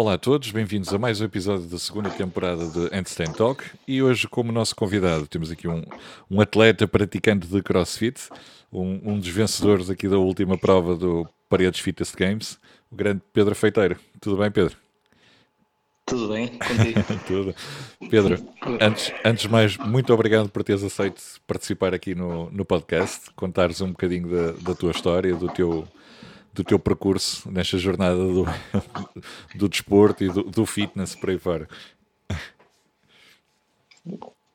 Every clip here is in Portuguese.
Olá a todos, bem-vindos a mais um episódio da segunda temporada de Handstand Talk e hoje como nosso convidado temos aqui um, um atleta praticante de CrossFit, um, um, dos vencedores aqui da última prova do Paredes Fitness Games, o grande Pedro Feiteiro. Tudo bem, Pedro? Tudo bem, contigo? Tudo. Pedro, antes, antes de mais, muito obrigado por teres aceito participar aqui no, no podcast, contares um bocadinho da, da tua história, do teu, do teu percurso nesta jornada do, do desporto e do, do fitness por aí fora.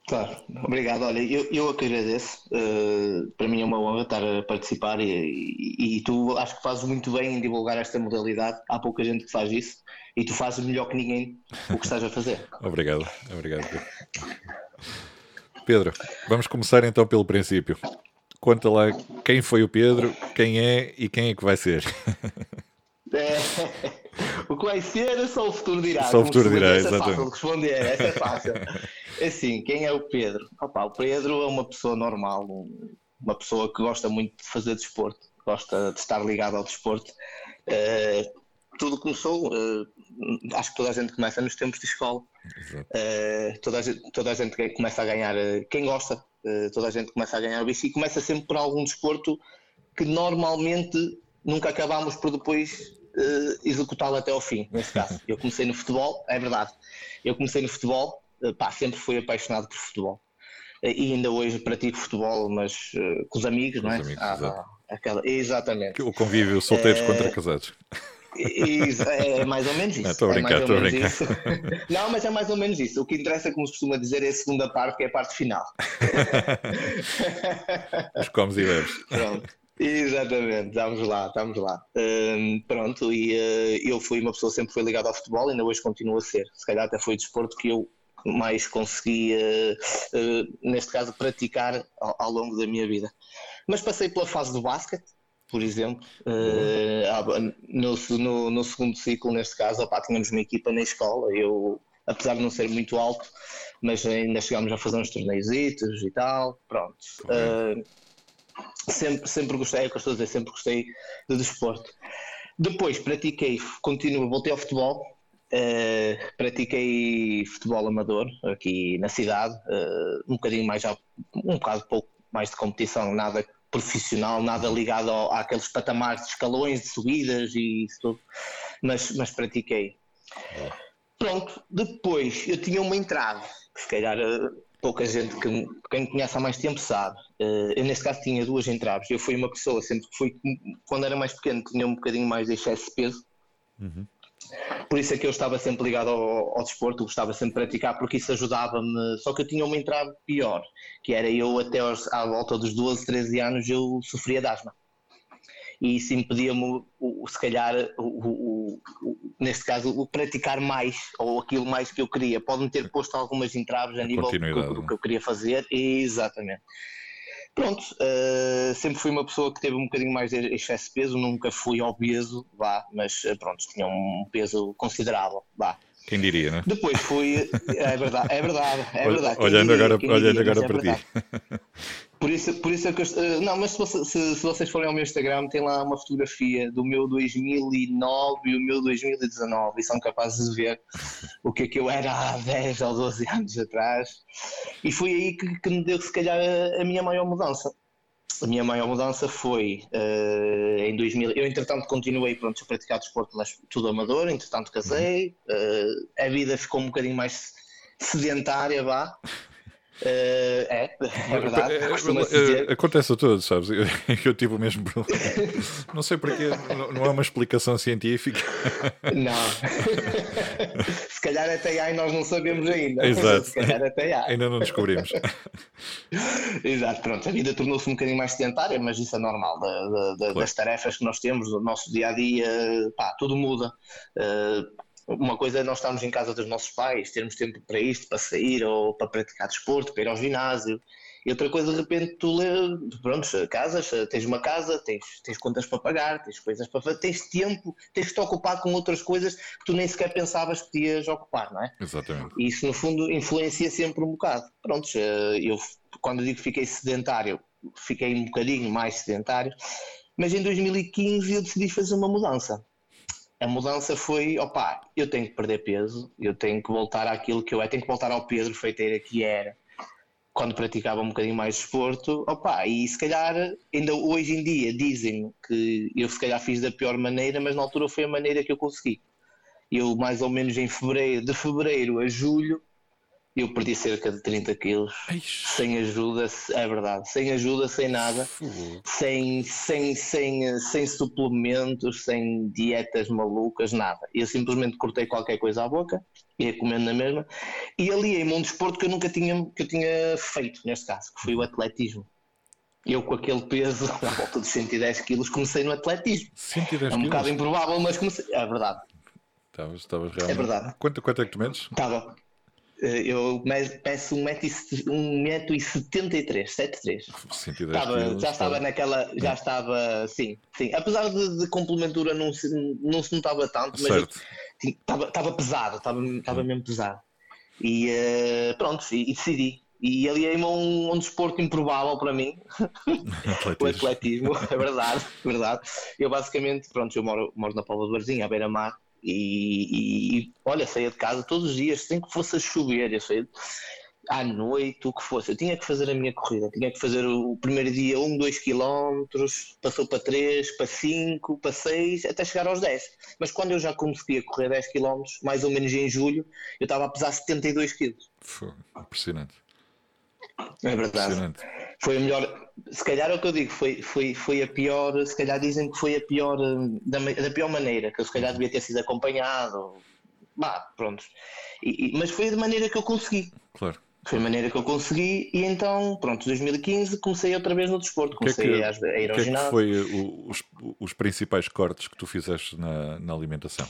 Claro, obrigado. Olha, eu, eu que agradeço. Uh, para mim é uma honra estar a participar e, e, e, tu acho que fazes muito bem em divulgar esta modalidade. Há pouca gente que faz isso e tu fazes melhor que ninguém o que estás a fazer. obrigado, obrigado. Pedro, vamos começar então pelo princípio. Conta lá quem foi o Pedro, quem é e quem é que vai ser. É, o que vai ser só o futuro dirá. Só o futuro dirá, exatamente. É fácil de responder, essa é fácil. É assim, quem é o Pedro? Opa, o Pedro é uma pessoa normal, uma pessoa que gosta muito de fazer desporto, gosta de estar ligado ao desporto. Uh, tudo começou, uh, acho que toda a gente começa nos tempos de escola. Uh, toda, a gente, toda a gente começa a ganhar, quem gosta, toda a gente começa a ganhar o bicho e começa sempre por algum desporto que normalmente nunca acabamos por depois executá-lo até ao fim, nesse caso. Eu comecei no futebol, é verdade. Eu comecei no futebol, eh, pá, sempre fui apaixonado por futebol. Eh, e ainda hoje pratico futebol, mas uh, com os amigos, com não é? Amigos, ah, aquela, exatamente. O convívio solteiros é... contra casados. É mais ou menos isso. Estou a brincar, estou é a brincar. Não, mas é mais ou menos isso. O que interessa, como se costuma dizer, é a segunda parte, que é a parte final. Os comes e bebes. Pronto. Exatamente, estamos lá, estamos lá. Um, pronto, e uh, eu fui uma pessoa sempre foi ligada ao futebol, ainda hoje continuo a ser. Se calhar até foi o desporto que eu mais consegui, uh, uh, neste caso, praticar ao, ao, longo da minha vida. Mas passei pela fase do basquete, por exemplo, uh, no, no, no, segundo ciclo, neste caso, opa, tínhamos uma equipa na escola, eu, apesar de não ser muito alto, mas ainda chegámos a fazer uns torneios e tal, pronto. sempre, sempre gostei, é o que eu estou a dizer, sempre gostei do desporto. Depois pratiquei, continuo, voltei ao futebol, Uh, pratiquei futebol amador aqui na cidade, uh, um bocadinho mais, um bocado pouco mais de competição, nada profissional, nada ligado ao, àqueles patamares de escalões, de subidas e isso tudo, mas, mas pratiquei. Pronto, depois eu tinha uma entrada, que se calhar uh, pouca gente que quem me conhece há mais tempo sabe. eu nesse caso tinha duas entraves. Eu fui uma pessoa, sempre que fui, quando era mais pequeno, tinha um bocadinho mais de excesso de peso. Uhum. Por isso é que eu estava sempre ligado ao, ao desporto, gostava sempre de praticar, porque isso ajudava-me. Só que eu tinha uma entrada pior, que era eu até aos, à volta dos 12, 13 anos eu sofria de asma. E isso impedia-me, se calhar, o, o, o, neste caso, o praticar mais, ou aquilo mais que eu queria. Pode-me ter posto algumas entraves a, a nível do que, que eu queria fazer. Exatamente. Pronto, uh, sempre fui uma pessoa que teve um bocadinho mais de excesso de peso, nunca fui obeso, vá, mas uh, pronto, tinha um peso considerável, vá. Quem diria, né? Depois fui. É verdade, é verdade. É verdade. Olhando diria, agora, olhando diria, agora para é ti. Por isso, por isso é que eu, eh, Não, mas se, se, se, vocês forem ao meu Instagram, tem lá uma fotografia do meu 2009 e o meu 2019 e são capazes de ver o que é que eu era há 10 ou 12 anos atrás. E foi aí que, que me deu, se calhar, a, a minha maior mudança a minha maior mudança foi uh, em 2000. Eu, entretanto, continuei pronto, a praticar desporto, mas tudo amador. Entretanto, casei. Uh, a vida ficou um bocadinho mais sedentária, vá. Uh, é, é verdade. É, acontece a todos, sabes? Eu, eu tive o mesmo problema. Não sei porque, não, não há uma explicação científica. Não. Se calhar até há e nós não sabemos ainda. Exato. Se calhar até há. Ainda não descobrimos. Exato, pronto. A vida tornou-se um bocadinho mais sedentária, mas isso é normal. Da, da, claro. Das tarefas que nós temos, do nosso dia a dia, pá, tudo muda. Uh, uma coisa é nós estarmos em casa dos nossos pais, termos tempo para isto, para sair ou para praticar desporto, para ir ao ginásio. E outra coisa, de repente, tu pronto, casas, tens uma casa, tens, tens contas para pagar, tens coisas para fazer, tens tempo, tens que te ocupar com outras coisas que tu nem sequer pensavas que te ias ocupar, não é? Exatamente. E isso, no fundo, influencia sempre um bocado. Pronto, eh, eu, quando digo que fiquei sedentário, fiquei um bocadinho mais sedentário, mas em 2015 eu decidi fazer uma mudança a mudança foi, opá, eu tenho que perder peso, eu tenho que voltar àquilo que eu é, tenho que voltar ao Pedro Feiteira que era quando praticava um bocadinho mais desporto, opa, e se calhar ainda hoje em dia dizem que eu se calhar fiz da pior maneira, mas na altura foi a maneira que eu consegui. Eu mais ou menos em fevereiro, de fevereiro a julho, eu perdi cerca de 30 quilos, sem ajuda, é verdade, sem ajuda, sem nada, sem, sem, sem, sem suplementos, sem dietas malucas, nada. Eu simplesmente cortei qualquer coisa à boca, ia comendo na mesma, e aliei-me um desporto que eu nunca tinha, que eu tinha feito, neste caso, que foi o atletismo. Eu com aquele peso, à volta dos 110 quilos, comecei no atletismo. 110 é um bocado improvável, mas comecei. É verdade. Estavas, estavas realmente. É verdade. Quanto, quanto é que tu medes? Estava. Eh, eu peço 1,73m, 73. Estava, já estava naquela, já estava, sim, sim. Apesar de, de complementura não se, não se notava tanto, mas estava, estava pesado, estava, estava mesmo pesado. E uh, pronto, e, e, decidi. E aliei-me a um, um desporto improvável para mim, o atletismo, é verdade, verdade. Eu basicamente, pronto, eu moro, moro na Póvoa do Barzinho, à beira-mar, e, e, olha, saía de casa todos os dias, sem que fosse a chover, eu saía à noite, o que fosse. Eu tinha que fazer a minha corrida, tinha que fazer o primeiro dia 1, 2 km, passou para 3, para 5, para 6, até chegar aos 10. Mas quando eu já comecei a correr 10 km, mais ou menos em julho, eu estava a pesar 72 kg. Foi impressionante. É verdade. Foi a melhor, se calhar é o que eu digo, foi, foi, foi a pior, se calhar dizem que foi a pior, da, da pior maneira, que eu se calhar devia ter sido acompanhado. Bah, pronto. E, e, mas foi da maneira que eu consegui. Claro. Foi a maneira que eu consegui e então, pronto, 2015 comecei outra vez no desporto, comecei que é que, a, ir ao que ginásio. É que foi os, os principais cortes que tu fizeste na, na alimentação?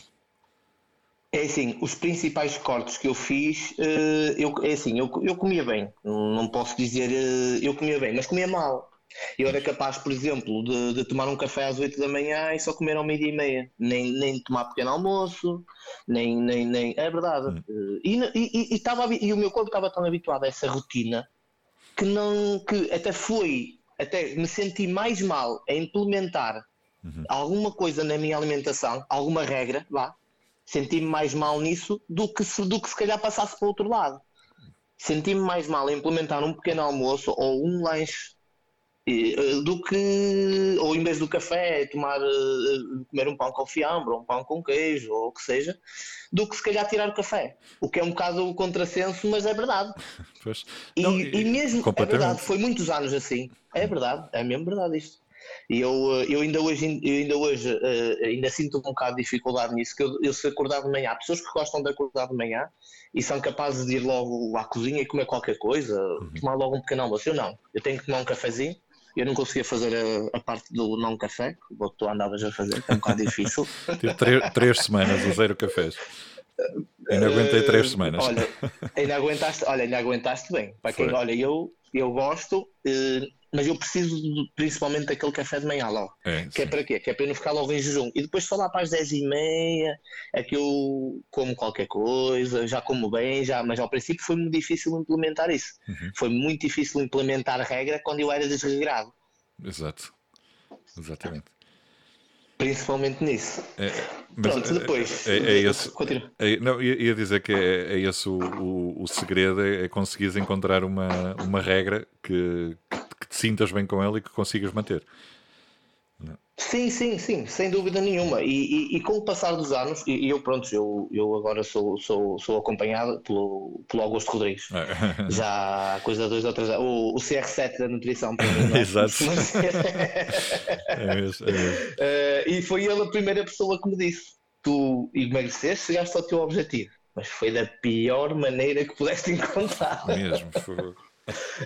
É assim, os principais cortes que eu fiz, eh, eu, é assim, eu, eu comia bem, não posso dizer eh, eu comia bem, mas comia mal. Eu era capaz, por exemplo, de, de, tomar um café às 8 da manhã e só comer ao meio-dia e meia. Nem, nem tomar pequeno almoço, nem. nem, nem é verdade. Hum. E, e, e, tava, e o meu corpo estava tão habituado a essa rotina que não. que até foi. Até me senti mais mal a implementar uhum. alguma coisa na minha alimentação, alguma regra, vá, senti-me mais mal nisso do que, se, do que se calhar passasse para o outro lado. Senti-me mais mal a implementar um pequeno almoço ou um lanche eh, do que, ou em vez do café, tomar, eh, comer um pão com fiambre, ou um pão com queijo, ou o que seja, do que se calhar tirar o café. O que é um bocado o contrassenso, mas é verdade. Pois. E, Não, e, e mesmo, é verdade, foi muitos anos assim. É verdade, é mesmo verdade isto. E eu, eh, eu ainda hoje, eu ainda, hoje uh, ainda sinto um bocado de dificuldade nisso, que eu, eu se acordar de manhã, há pessoas que gostam de acordar de manhã e são capazes de ir logo à cozinha e comer qualquer coisa, uhum. tomar logo um pequeno almoço. Eu não, eu tenho que tomar um cafezinho, eu não conseguia fazer a, a parte do não café, que tu andavas a fazer, é um bocado difícil. Tive três, três semanas a zero cafés. Ainda aguentei três semanas. Olha, ainda aguentaste, olha, ainda aguentaste bem. Para quem, olha, eu, eu gosto, eh, mas eu preciso principalmente daquele café de manhã logo. É, que é para quê? Que é para eu não ficar logo em jejum. E depois só lá para as 10 e meia é que eu como qualquer coisa, já como bem, já, mas ao princípio foi muito difícil implementar isso. Uhum. Foi muito difícil implementar a regra quando eu era desregrado. Exato. Exatamente. Principalmente nisso. É, Pronto, é, depois. É, é esse, é, não, ia, dizer que é, é esse o, o, o segredo: é, é conseguires encontrar uma, uma regra que, que sintas bem com ela e que consigas manter. Sim, sim, sim, sem dúvida nenhuma. E, e, e com o passar dos anos, e, e, eu pronto, eu, eu agora sou, sou, sou acompanhado pelo, pelo Augusto Rodrigues. É. Já há coisa de dois ou três anos. O, o CR7 da nutrição para mim. É? Exato. é mesmo, é mesmo. Uh, e foi ele a primeira pessoa que me disse: Tu emagreceste, chegaste ao teu objetivo. Mas foi da pior maneira que pudeste encontrar. Mesmo, foi.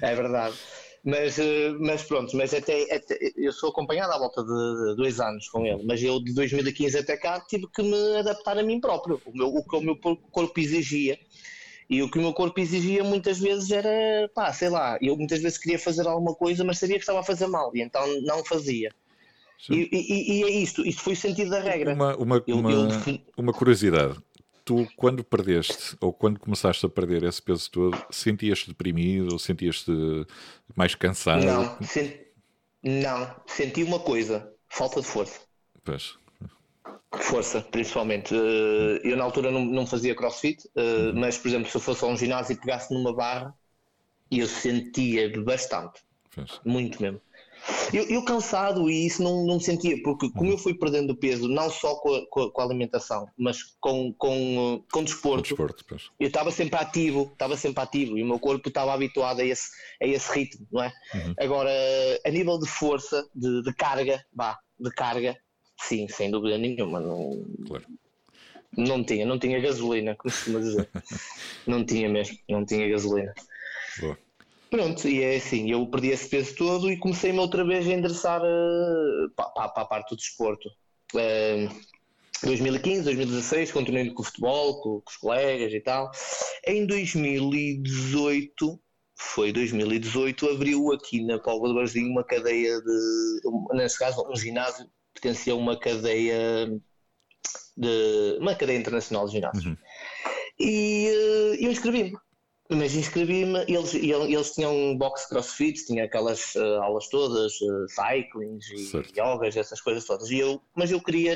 É verdade. Mas, eh, mas pronto, mas até, até, eu sou acompanhado à volta de dois anos com ele, mas eu de 2015 até cá tive que me adaptar a mim próprio, o, meu, o que o meu corpo exigia. E o que o meu corpo exigia muitas vezes era, pá, sei lá, eu muitas vezes queria fazer alguma coisa, mas sabia que estava a fazer mal, e então não fazia. E, e, e, é isto, isto foi o sentido da regra. Uma, uma, eu, uma, eu... uma curiosidade, tu, quando perdeste, ou quando começaste a perder esse peso todo, sentias-te deprimido ou sentias-te mais cansado? Não, sen... não, senti uma coisa, falta de força. Pois. Força, principalmente. Uh, eu na altura não, não fazia crossfit, uh, uhum. mas por exemplo, se eu fosse a um ginásio e pegasse numa barra, eu sentia bastante. Muito mesmo. Eu, eu, cansado e isso não, não sentia, porque como eu fui perdendo peso, não só com a, com a alimentação, mas com, com, com desporto, desporto eu estava sempre ativo, estava sempre ativo e o meu corpo estava habituado a esse, a esse ritmo, não é? Uhum. Agora, a nível de força, de, de carga, vá, de carga, sim, sem dúvida nenhuma. Não, claro. não tinha, não tinha gasolina, como se costuma dizer. não tinha mesmo, não tinha gasolina. Boa. Pronto, e é assim, eu perdi esse peso todo e comecei-me outra vez a endereçar uh, para, para a parte do desporto. Uh, 2015, 2016, continuei com o futebol, com, com, os colegas e tal. Em 2018, foi 2018, abriu aqui na Póvoa do Barzinho uma cadeia de, nesse caso, um ginásio, pertencia a uma cadeia de uma cadeia internacional de ginásios. Uhum. E uh, eu inscrevi-me mas inscrevi-me, eles, eles tinham um box crossfit, tinha aquelas uh, aulas todas, uh, cyclings e certo. yogas, essas coisas todas. E eu, mas eu queria,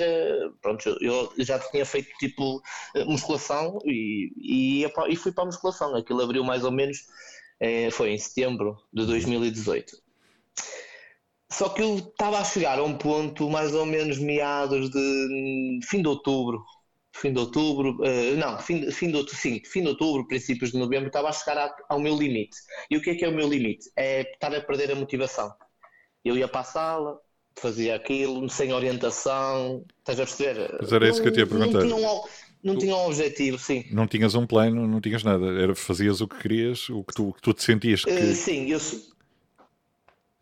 pronto, eu já tinha feito tipo eh, musculação e, e, e fui para a musculação. Aquilo abriu mais ou menos, eh, foi em setembro de 2018. Só que eu estava a chegar a um ponto mais ou menos meados de hum, fim de outubro, fim de outubro, uh, não, fim, fim, de, sim, fim de outubro, princípios de novembro, estava a chegar a, ao meu limite. E o que é que é o meu limite? É estar a perder a motivação. Eu ia para a sala, fazia aquilo, sem orientação, estás a perceber? Mas era isso que eu tinha a perguntar. Não tinha, um, não tinha um objetivo, sim. Não tinhas um plano, não tinhas nada, era fazias o que querias, o que tu, que tu te sentias que... Uh, sim, eu,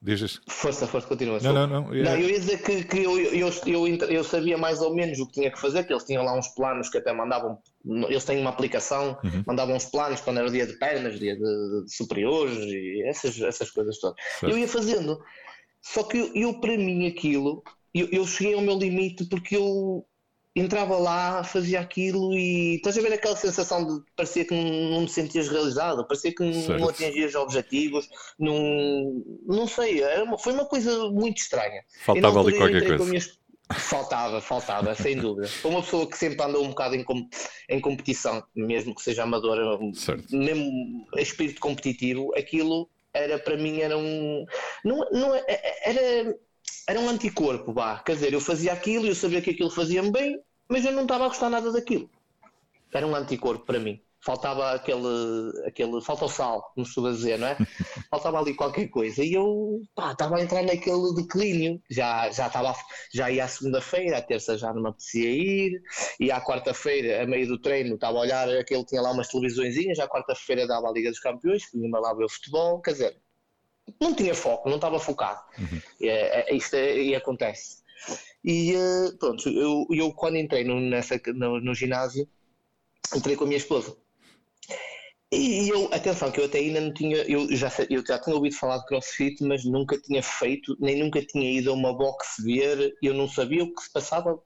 Dizes? Força, força, continua. Não, não, não. não eu ia dizer que, que eu, eu, eu, eu, sabia mais ou menos o que tinha que fazer, que eles tinham lá uns planos que até mandavam, eles têm uma aplicação, uhum. mandavam uns planos quando era dia de pernas, dia de, de superiores e essas, essas coisas todas. Certo. Eu ia fazendo. Só que eu, eu para mim aquilo, eu, eu cheguei ao meu limite porque eu entrava lá, fazia aquilo e estás a ver aquela sensação de parecia que não, me sentias realizado, parecia que certo. não atingias objetivos, não, não sei, era uma, foi uma coisa muito estranha. Faltava ali qualquer coisa. Minhas... Faltava, faltava, sem dúvida. Para uma pessoa que sempre andou um bocado em, com, em competição, mesmo que seja amadora, certo. mesmo espírito competitivo, aquilo era para mim era um. Não, não, é, é, era era um anticorpo, vá. Quer dizer, eu fazia aquilo e eu sabia que aquilo fazia-me bem, mas eu não estava a gostar nada daquilo. Era um anticorpo para mim. Faltava aquele, aquele, falta o sal, como se a dizer, não é? Faltava ali qualquer coisa. E eu, pá, estava a entrar naquele declínio. Já, já, estava, já ia à segunda-feira, à terça já não me apetecia ir, e à quarta-feira, a meio do treino, estava a olhar, aquele tinha lá umas televisõezinhas, já à quarta-feira dava a Liga dos Campeões, punha-me lá ver o futebol, quer dizer, não tinha foco, não estava focado. Uhum. É, é, isto é, e acontece. E uh, pronto, eu, eu quando entrei no, nessa, no, no, ginásio, entrei com a minha esposa. E eu, atenção, que eu até ainda não tinha, eu já, eu já tinha ouvido falar de crossfit, mas nunca tinha feito, nem nunca tinha ido a uma box ver, eu não sabia o que se passava,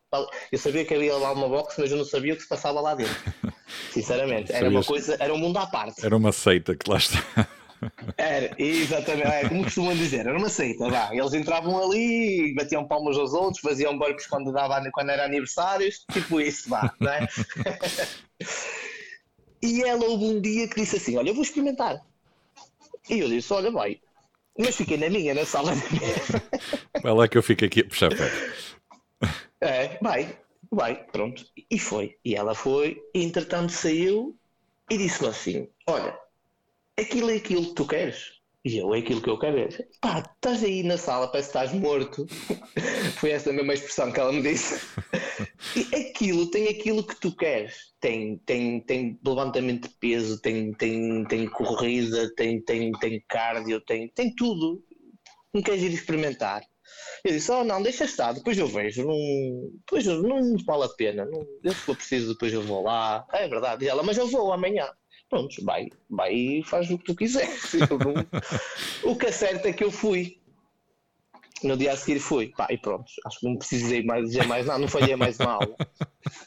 eu sabia que havia lá uma box, mas eu não sabia o que se passava lá dentro. Sinceramente, era uma coisa, era um mundo à parte. Era uma seita que lá está. Era, exatamente, é, como costumam dizer, era uma seita, vá. Eles entravam ali, batiam palmas aos outros, faziam burpees quando, dava, quando era aniversários, tipo isso, vá, não é? e ela houve um dia que disse assim: Olha, eu vou experimentar. E eu disse: Olha, vai. Mas fiquei na minha, na sala. Vai lá que eu fico aqui a puxar pé. É, vai, vai, pronto. E foi. E ela foi, e entretanto saiu e disse-me assim: Olha, aquilo é aquilo que tu queres. E eu, é aquilo que eu quero. É, pá, estás aí na sala, parece que estás morto. Foi essa a mesma expressão que ela me disse. E aquilo tem aquilo que tu queres. Tem, tem, tem levantamento de peso, tem, tem, tem corrida, tem, tem, tem cardio, tem, tem tudo. Não queres ir experimentar? Eu disse, oh não, deixa estar, depois eu vejo, não, depois não vale a pena, não, se for preciso depois eu vou lá. É verdade, e ela, mas eu vou amanhã pronto, vai, vai e faz o que tu quiseres. o que é certo é que eu fui. No dia a seguir fui, pá, e pronto, acho que não precisei mais dizer mais nada, não falhei mais uma aula.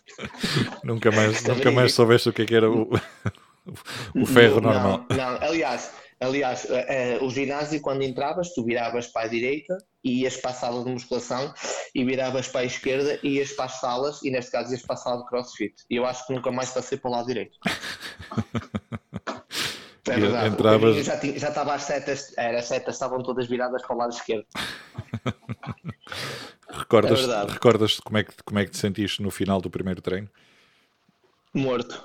nunca mais, nunca mais soubeste o que, é que era o, o ferro não, normal. Não, aliás, Aliás, uh, uh, o ginásio, quando entravas, tu viravas para a direita e ias para a sala de musculação e viravas para a esquerda e ias para as salas e neste caso ias para a sala de crossfit. E eu acho que nunca mais passei para o lado direito. É verdade. Entravas... Já, tinha, já estava às setas, era, as setas estavam todas viradas para o lado esquerdo. recordas, é recordas como é, que, como é que te sentiste no final do primeiro treino? Morto.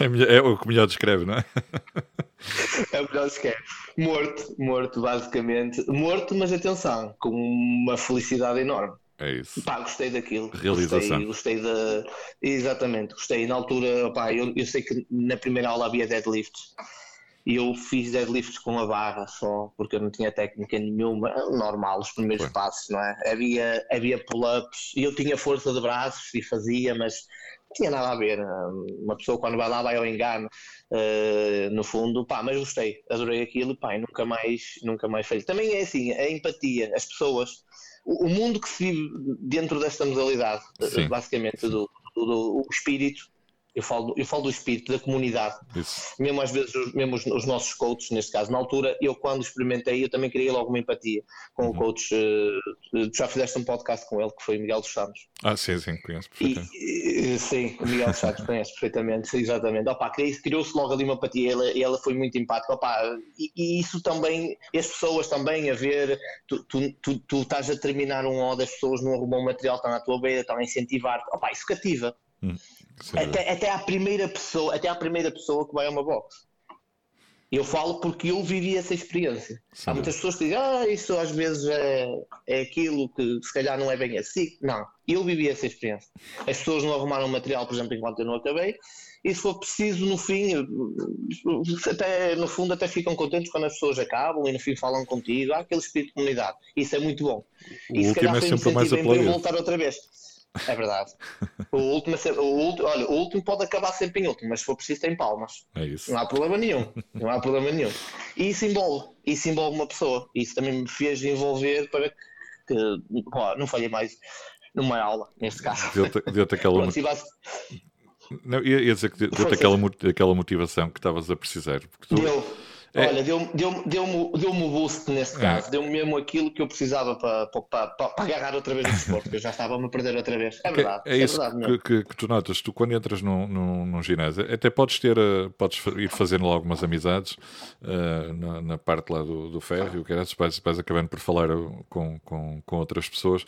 É, é o que melhor descreve, não é? É o melhor descreve. Morto, morto, basicamente. Morto, mas atenção, com uma felicidade enorme. É isso. Pá, gostei daquilo. Realização. Gostei, gostei da. Exatamente, gostei. Na altura, pá, eu, eu sei que na primeira aula havia deadlifts e eu fiz deadlifts com a barra só, porque eu não tinha técnica nenhuma, normal, os primeiros Foi. passos, não é? Havia, havia pull-ups e eu tinha força de braços e fazia, mas tinha nada a ver. Uma pessoa quando vai lá vai ao engano, uh, no fundo, pá, mas gostei, adorei aquilo pá, e nunca mais, nunca mais falhei. Também é assim, a empatia, as pessoas o, mundo que se vive dentro desta modalidade, Sim. basicamente, do, do, do espírito, eu falo, eu falo do espírito da comunidade. Isso. Mesmo às vezes, mesmo os, os, nossos coaches, neste caso, na altura, eu quando experimentei, eu também criei logo uma empatia com uhum. o coach. Uh, já fizeste um podcast com ele, que foi o Miguel dos Santos. Ah, sim, sim, conheço perfeitamente. E, sim, o Miguel dos Santos conhece perfeitamente, exatamente. Opa, criou-se logo ali uma empatia, ele, ele foi muito empático. Opa, e, e, isso também, as pessoas também a ver, tu, tu, tu, tu estás a terminar um ó das pessoas não arrumam material, estão à tua beira, estão a incentivar-te. Opa, isso cativa. Hum. Até, até, à primeira pessoa, até à primeira pessoa que vai a uma box. Eu falo porque eu vivi essa experiência. Sim. Há muitas pessoas que dizem, ah, isso às vezes é, é aquilo que se calhar não é bem assim. Não, eu vivi essa experiência. As pessoas não arrumaram material, por exemplo, enquanto eu não acabei, e se for preciso, no fim, até, no fundo, até ficam contentes quando as pessoas acabam e no fim falam contigo. Há aquele espírito de comunidade. Isso é muito bom. O e último é sempre mais aplaudido. voltar outra vez. É verdade. O último, é o último, olha, o último pode acabar sempre em último, mas se for preciso tem palmas. É isso. Não há problema nenhum. Não há problema nenhum. E isso envolve, isso envolve uma pessoa. Isso também me fez envolver para que não falhei mais numa aula, neste caso. Deu-te deu aquela. Pronto, não, ia, dizer que deu-te aquela, aquela motivação que estavas a precisar. Tu... Deu é. Olha, deu-me deu, deu, deu um boost nesse é. caso, é. deu-me mesmo aquilo que eu precisava para, para, para, para agarrar outra vez no desporto, porque eu já estava a me perder outra vez. É verdade. É, é isso verdade que, que, que, tu notas, tu quando entras num, num, num, ginásio, até podes ter, eh, podes ir fazendo algumas amizades uh, na, na, parte lá do, do ferro, e o que era, vais, vais acabando por falar com, com, com outras pessoas,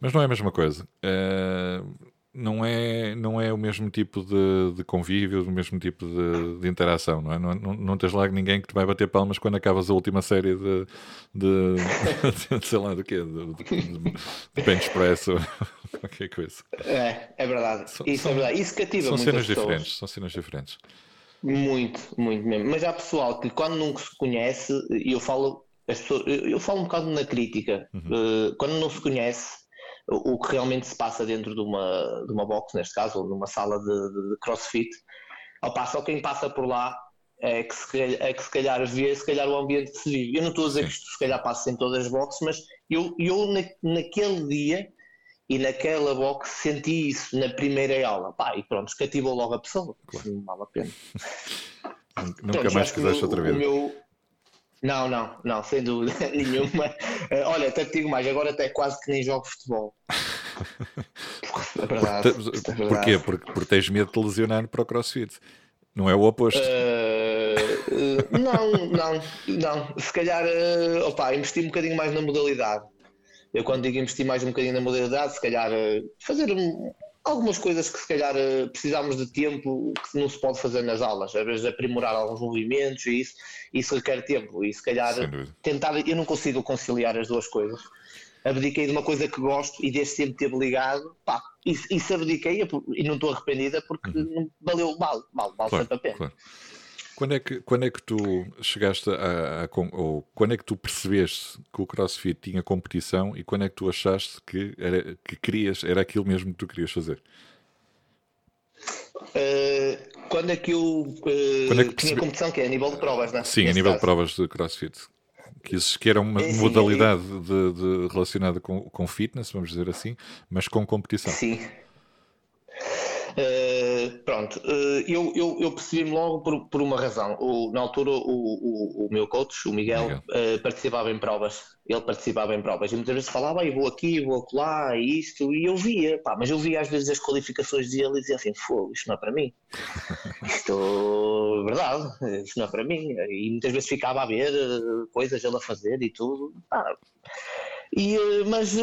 mas não é a mesma coisa. Uh, não é, não é o mesmo tipo de, de convívio, o mesmo tipo de, de interação, não é? Não, não, não, tens lá ninguém que te vai bater palmas quando acabas a última série de, de, de sei lá do quê, de, press ou qualquer coisa. É, é verdade. São, Isso é verdade. Isso cativa São cenas pessoas. diferentes, são cenas diferentes. Muito, muito mesmo. Mas há pessoal que quando não se conhece, e eu falo, pessoas, eu falo um bocado na crítica, uhum. uh, quando não se conhece o que realmente se passa dentro de uma, de uma box, neste caso, ou numa sala de, de, de crossfit. Ao só quem passa por lá é que, se, é que se calhar vê se calhar o ambiente que se vive. Eu não estou a dizer que isto se calhar passa em todas as boxes, mas eu, eu na, naquele dia e naquela box senti isso na primeira aula. Pá, e pronto, cativou logo a pessoa. Claro. Não vale a pena. Nunca pronto, mais quiseste outra vez. O meu, não, não, não, sem dúvida nenhuma. Eh, olha, até te digo mais, agora até quase que nem jogo futebol. É verdade. É. Porquê? Porque, porque tens medo de lesionar para o crossfit. Não é o oposto. Uh, uh, não, não, não. Se calhar, uh, opa, investir um bocadinho mais na modalidade. Eu quando digo investir mais um bocadinho na modalidade, se calhar fazer um, algumas coisas que se calhar eh, precisamos de tempo que não se pode fazer nas aulas, às vezes aprimorar alguns movimentos e isso, isso requer tempo e se calhar tentar, eu não consigo conciliar as duas coisas. Abdiquei de uma coisa que gosto e desde sempre teve ligado, pá, e, e se abdiquei e não estou arrependida porque uhum. valeu mal, mal, mal claro, sempre a pena. Claro. Quando é que, quando é que tu chegaste a, a, ou quando é que tu percebeste que o CrossFit tinha competição e quando é que tu achaste que era que querias era aquilo mesmo que tu querias fazer? Uh, quando é que eu uh, é que tinha competição que é a nível de provas, não é? Sim, a nível caso. de provas de CrossFit. Que, isso, que era uma é, modalidade de, de, relacionada com, com fitness, vamos dizer assim, mas com competição. Sim. Uh, pronto, uh, eu, eu, eu percebi-me logo por, por uma razão. O, na altura, o, o, o meu coach, o Miguel, Miguel. Uh, participava em provas. Ele participava em provas e muitas vezes falava, eu vou aqui, vou lá, isto, e eu via, pá, mas eu via às vezes as qualificações dele e dizia assim: fogo, isto não é para mim. Isto é verdade, isto não é para mim. E muitas vezes ficava a ver coisas ele a fazer e tudo. Pá. E, mas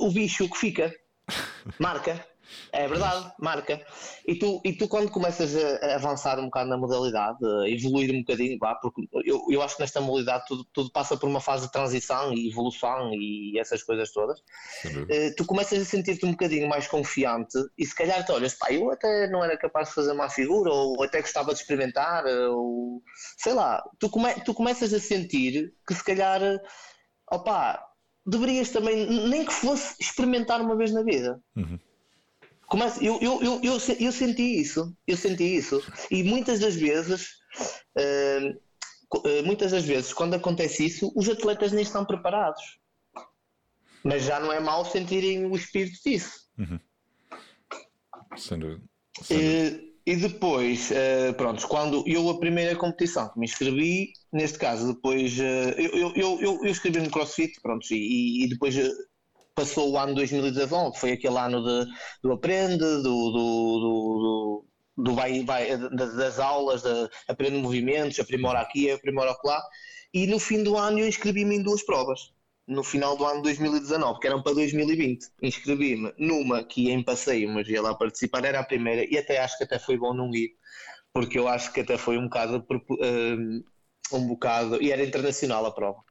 o bicho que fica, marca é verdade, marca. E tu, e tu quando começas a, avançar um bocado na modalidade, a evoluir um bocadinho, pá, porque eu, eu acho que nesta modalidade tudo, tudo passa por uma fase de transição e evolução e essas coisas todas, uh, tu começas a sentir-te um bocadinho mais confiante e se calhar te olhas, pá, eu até não era capaz de fazer uma figura ou até gostava de experimentar, ou sei lá, tu, come, tu começas a sentir que se calhar, opá, deverias também, nem que fosse experimentar uma vez na vida. Uhum. Começa, eu, eu, eu, eu, eu senti isso, eu senti isso. E muitas das vezes, uh, muitas das vezes, quando acontece isso, os atletas nem estão preparados. Mas já não é mal sentirem o espírito disso. Uhum. Sem dúvida. Sem dúvida. E, e depois, uh, pronto, quando eu a primeira competição que me inscrevi, neste caso, depois uh, eu, eu, eu, eu, escrevi no CrossFit, pronto, e, e depois passou o ano 2019, foi aquele ano de, do aprende, do, do, do, do vai, vai, das aulas, de, aprende movimentos, aprimora aqui, aprimora lá, e no fim do ano eu inscrevi-me em duas provas. No final do ano de 2019, que eram para 2020, inscrevi-me numa que em passeio, mas ia lá participar, era a primeira, e até acho que até foi bom não ir, porque eu acho que até foi um bocado, um, um bocado, e era internacional a prova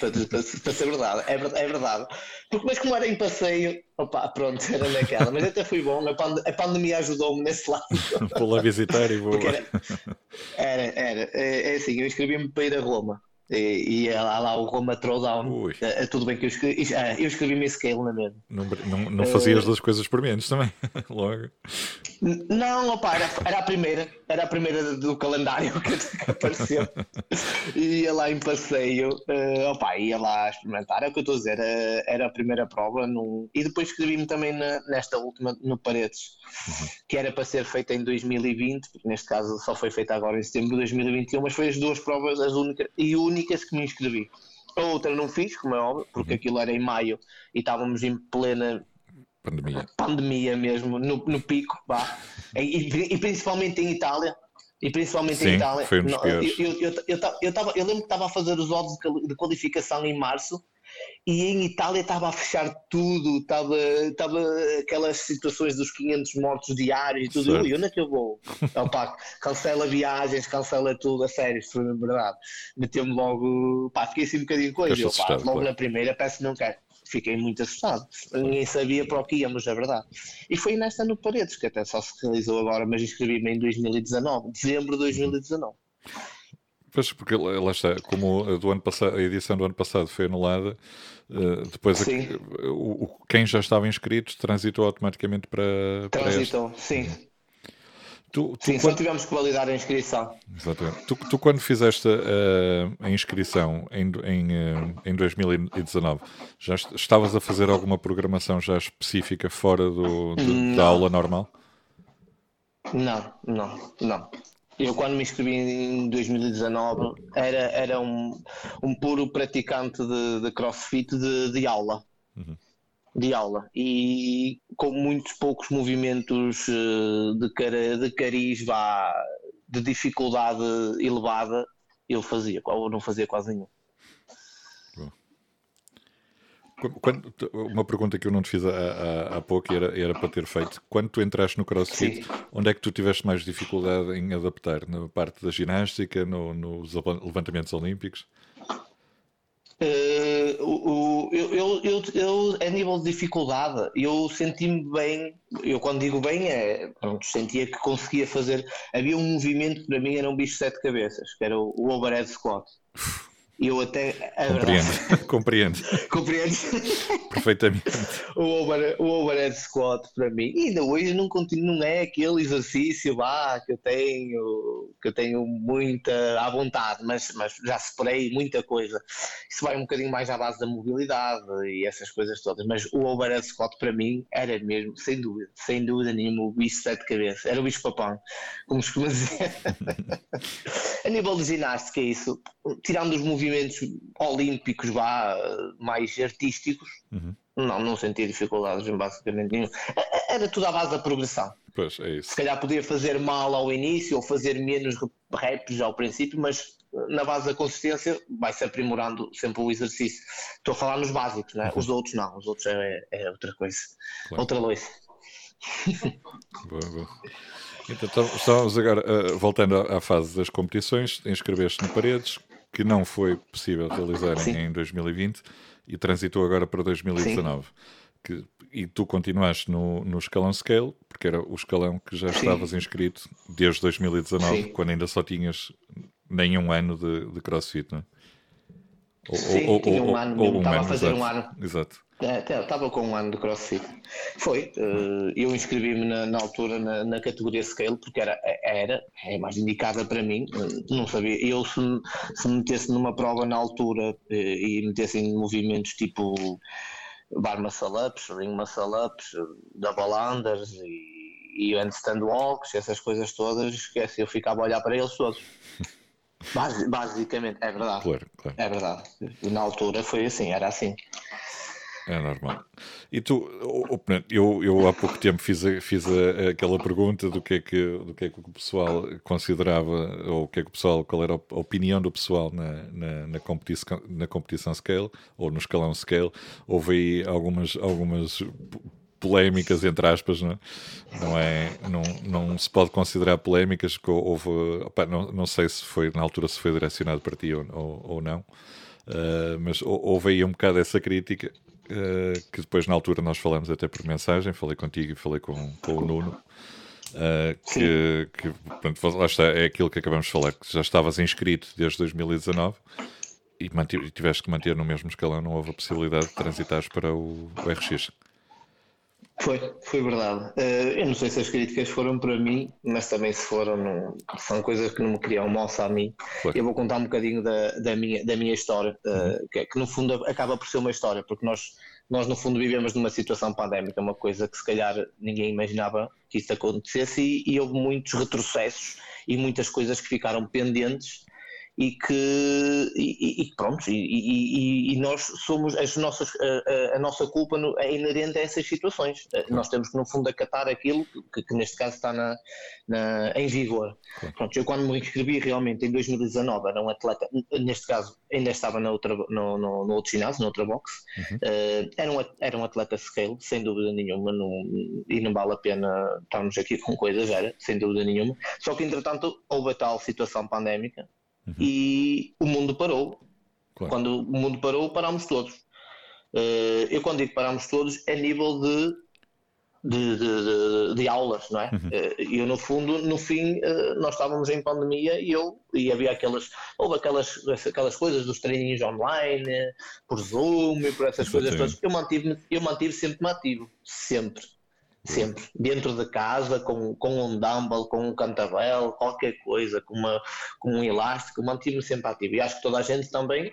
para, ser verdade, é, é verdade. Porque, mas como era em passeio, opa, pronto, era naquela. Mas até foi bom, a, pand a pandemia ajudou-me nesse lado. Lá visitar e vou. Era, era, era, é, é assim, eu inscrevi-me para ir a Roma. E, e lá, lá o Roma Throwdown. É, é, tudo bem que eu escrevi, é, eu escrevi-me scale na mesma. Não, não, não fazias uh, duas coisas por menos também, logo. Não, opa, era, era a primeira, era a primeira do calendário que, apareceu. e ia lá em passeio, uh, opa, ia lá experimentar, é o que eu estou a dizer, era, era a primeira prova. No, e depois escrevi-me também na, nesta última, no Paredes, uhum. que era para ser feita em 2020, porque neste caso só foi feita agora em setembro de 2021, mas foi as duas provas, as únicas e únicas únicas que me inscrevi. A outra não fiz, como é óbvio, porque uhum. aquilo era em maio e estávamos em plena pandemia, pandemia mesmo, no, no pico, vá. E, e, principalmente em Itália. E principalmente Sim, em Itália. Foi um dos eu, eu, eu, eu, eu, tava, eu lembro que estava a fazer os odds de qualificação em março e em Itália estava a fechar tudo, estava, estava aquelas situações dos 500 mortos diários e tudo. E onde é que eu vou? Opa, cancela viagens, cancela tudo, a sério, isso foi verdade. Meteu-me logo, pá, fiquei assim um bocadinho coisa. Eu, pá, logo na primeira, peço não quero. Fiquei muito assustado. Ninguém sabia para o que íamos, é verdade. E foi nesta no Paredes, que até só se realizou agora, mas inscrevi-me em 2019, dezembro de 2019. Pois, porque lá está, como a, do ano passado, a edição do ano passado foi anulada, uh, depois a, o, quem já estava inscrito transitou automaticamente para. Transitou, para sim. Tu, tu Sim, quando... só tivemos que validar a inscrição. Exatamente. Tu, tu quando fizeste uh, a inscrição em, em, uh, em 2019, já estavas a fazer alguma programação já específica fora do, do da aula normal? Não, não, não. Eu, quando me inscrevi em 2019, era, era um, um puro praticante de, de crossfit de, de aula. Uhum. De aula. E com muitos poucos movimentos eh, de, cara, de cariz, vá, de dificuldade elevada, eu fazia, ou não fazia quase nenhum. Quando, uma pergunta que eu não te fiz há, há, há pouco era, era para ter feito. Quando tu entraste no CrossFit, Sim. onde é que tu tiveste mais dificuldade em adaptar? Na parte da ginástica, no, nos levantamentos olímpicos? Uh, o, eu, eu, eu, a nível de dificuldade, eu senti-me bem. Eu, quando digo bem, é pronto, sentia que conseguia fazer. Havia um movimento que para mim era um bicho de sete cabeças, que era o, o overhead squat. Eu até. Compreendo, compreendo. Compreendo. Perfeitamente. o, over, o overhead squat para mim, e ainda hoje não, continuo, não é aquele exercício vá, que eu tenho, que eu tenho muita à vontade, mas, mas já separei muita coisa. Isso vai um bocadinho mais à base da mobilidade e essas coisas todas, mas o overhead squat para mim era mesmo, sem dúvida, sem dúvida nenhuma, o bicho sete cabeça, era o bicho papão, como se dizer. a nível de ginástica, é isso, tirando os movimentos movimentos olímpicos vá, mais artísticos, uhum. não, não sentia dificuldades em basicamente nenhum. Era tudo à base da progressão. Pois, é isso. Se calhar podia fazer mal ao início ou fazer menos reps ao princípio, mas na base da consistência vai-se aprimorando sempre o exercício. Estou a falar nos básicos, né? os outros não, os outros é, é outra coisa, claro. outra loiça. boa, boa. Então, estamos agora, uh, voltando à, fase das competições, inscreveste no Paredes, que não foi possível realizar Sim. em 2020 e transitou agora para 2019. Que, e tu continuaste no, no escalão scale, porque era o escalão que já Sim. estavas inscrito desde 2019, Sim. quando ainda só tinhas nenhum ano de, de crossfit, não é? Ou, Sim, ou, tinha um ano, ou, estava um a fazer exato, um ano. Exato. É, estava com um ano de crossfit. Foi. Uh, eu inscrevi-me na, na, altura na, na, categoria scale porque era, era é mais indicada para mim. Não sabia. Eu, se, se me metesse numa prova na altura uh, e metesse em movimentos tipo bar muscle ups, ring muscle ups, double unders e, e handstand walks, essas coisas todas, esquece. Eu ficava a olhar para eles todos. Basicamente, é verdade. Claro, claro. É verdade. Na altura foi assim, era assim. É normal. E tu, eu, eu há pouco tempo fiz, a, fiz a, aquela pergunta do que, é que, do que é que o pessoal considerava, ou o que é que o pessoal, qual era a opinião do pessoal na, na, na, competição, na competição scale, ou no escalão scale. Houve aí algumas, algumas polémicas, entre aspas, não é? Não, é, não, não se pode considerar polémicas, que houve, opa, não, não sei se foi, na altura, se foi direcionado para ti ou, ou, ou não. Uh, mas houve aí um bocado essa crítica uh, que depois na altura nós falamos até por mensagem, falei contigo e falei com, com o Nuno. Uh, que, que pronto, lá está, é aquilo que acabamos de falar, que já estavas inscrito desde 2019 e, e tiveste que manter no mesmo escalão, não houve a possibilidade de transitares para o, o RX. Foi, foi verdade. Uh, eu não sei se as críticas foram para mim, mas também se foram, não, são coisas que não me criam moça a mim. Foi. Eu vou contar um bocadinho da, da, minha, da minha história, uh, que, que, no fundo acaba por ser uma história, porque nós, nós no fundo vivemos numa situação pandémica, uma coisa que se calhar ninguém imaginava que isso acontecesse e, e houve muitos retrocessos e muitas coisas que ficaram pendentes e que e, e pronto, e, e, nós somos as nossas, a, a, nossa culpa é inerente a essas situações. Claro. Nós temos que no fundo acatar aquilo que, que neste caso está na, na em vigor. Claro. Pronto, eu quando me inscrevi realmente em 2019 era um atleta, neste caso ainda estava na outra, no, no, no outro ginásio, na outra box, uhum. uh, era, um, era um atleta scale, sem dúvida nenhuma, não, e não vale a pena estarmos aqui com coisas, era, sem dúvida nenhuma. Só que entretanto houve a tal situação pandémica uhum. e o mundo parou. Claro. Quando o mundo parou, parámos todos. Uh, eu quando digo parámos todos, é nível de, de, de, de aulas, não é? Uhum. Uh, eu no fundo, no fim, uh, nós estávamos em pandemia e eu e havia aquelas, houve aquelas, aquelas coisas dos treininhos online, por Zoom e por essas coisas todas. Eu mantive, eu mantive sempre-me ativo, sempre sempre. Dentro de casa com, com um dumbbell, com um cantavel, qualquer coisa, com, uma, com um elástico, mantive-me sempre ativo. E acho que toda a gente também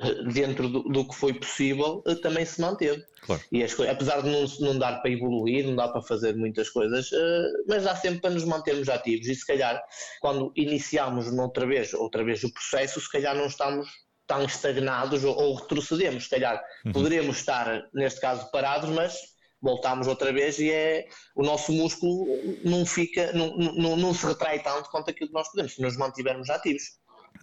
eh, dentro do, do que foi possível eh, também se manteve. Claro. e as apesar de não, não dar para evoluir, não dá para fazer muitas coisas eh, mas dá sempre para nos mantermos ativos. E se calhar quando iniciamos outra vez, outra vez o processo se calhar não estamos tão estagnados ou, ou retrocedemos, se calhar uhum. poderíamos estar neste caso parados mas voltamos outra vez e é o nosso músculo não fica, não, não, não se retrai tanto quanto aquilo que nós podemos, se nos mantivermos ativos.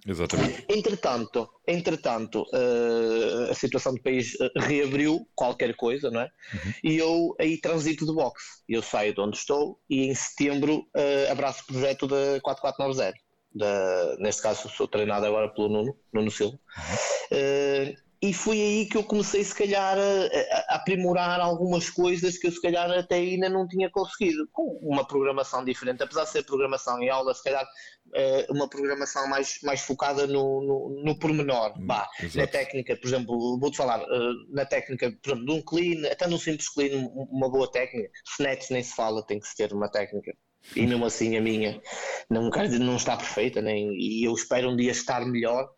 Exatamente. Entretanto, entretanto uh, a situação do país eh, reabriu qualquer coisa, não é? Uhum. E eu aí transito de boxe. Eu saio de onde estou e em setembro uh, abraço o projeto da 4490. Da, neste caso sou treinado agora pelo Nuno, Nuno Silva. Uhum. Uh, e foi aí que eu comecei, se calhar, a, a, aprimorar algumas coisas que eu, se calhar, até ainda não tinha conseguido. Com uma programação diferente, apesar de ser programação em aula, se calhar, eh, uma programação mais, mais focada no, no, no pormenor. Hum, bah, na técnica, por exemplo, vou-te falar, eh, na técnica, por exemplo, de um clean, até num simples clean, uma boa técnica. Snatch nem se fala, tem que se ter uma técnica. E mesmo assim a minha não, não está perfeita, nem, e eu espero um dia estar melhor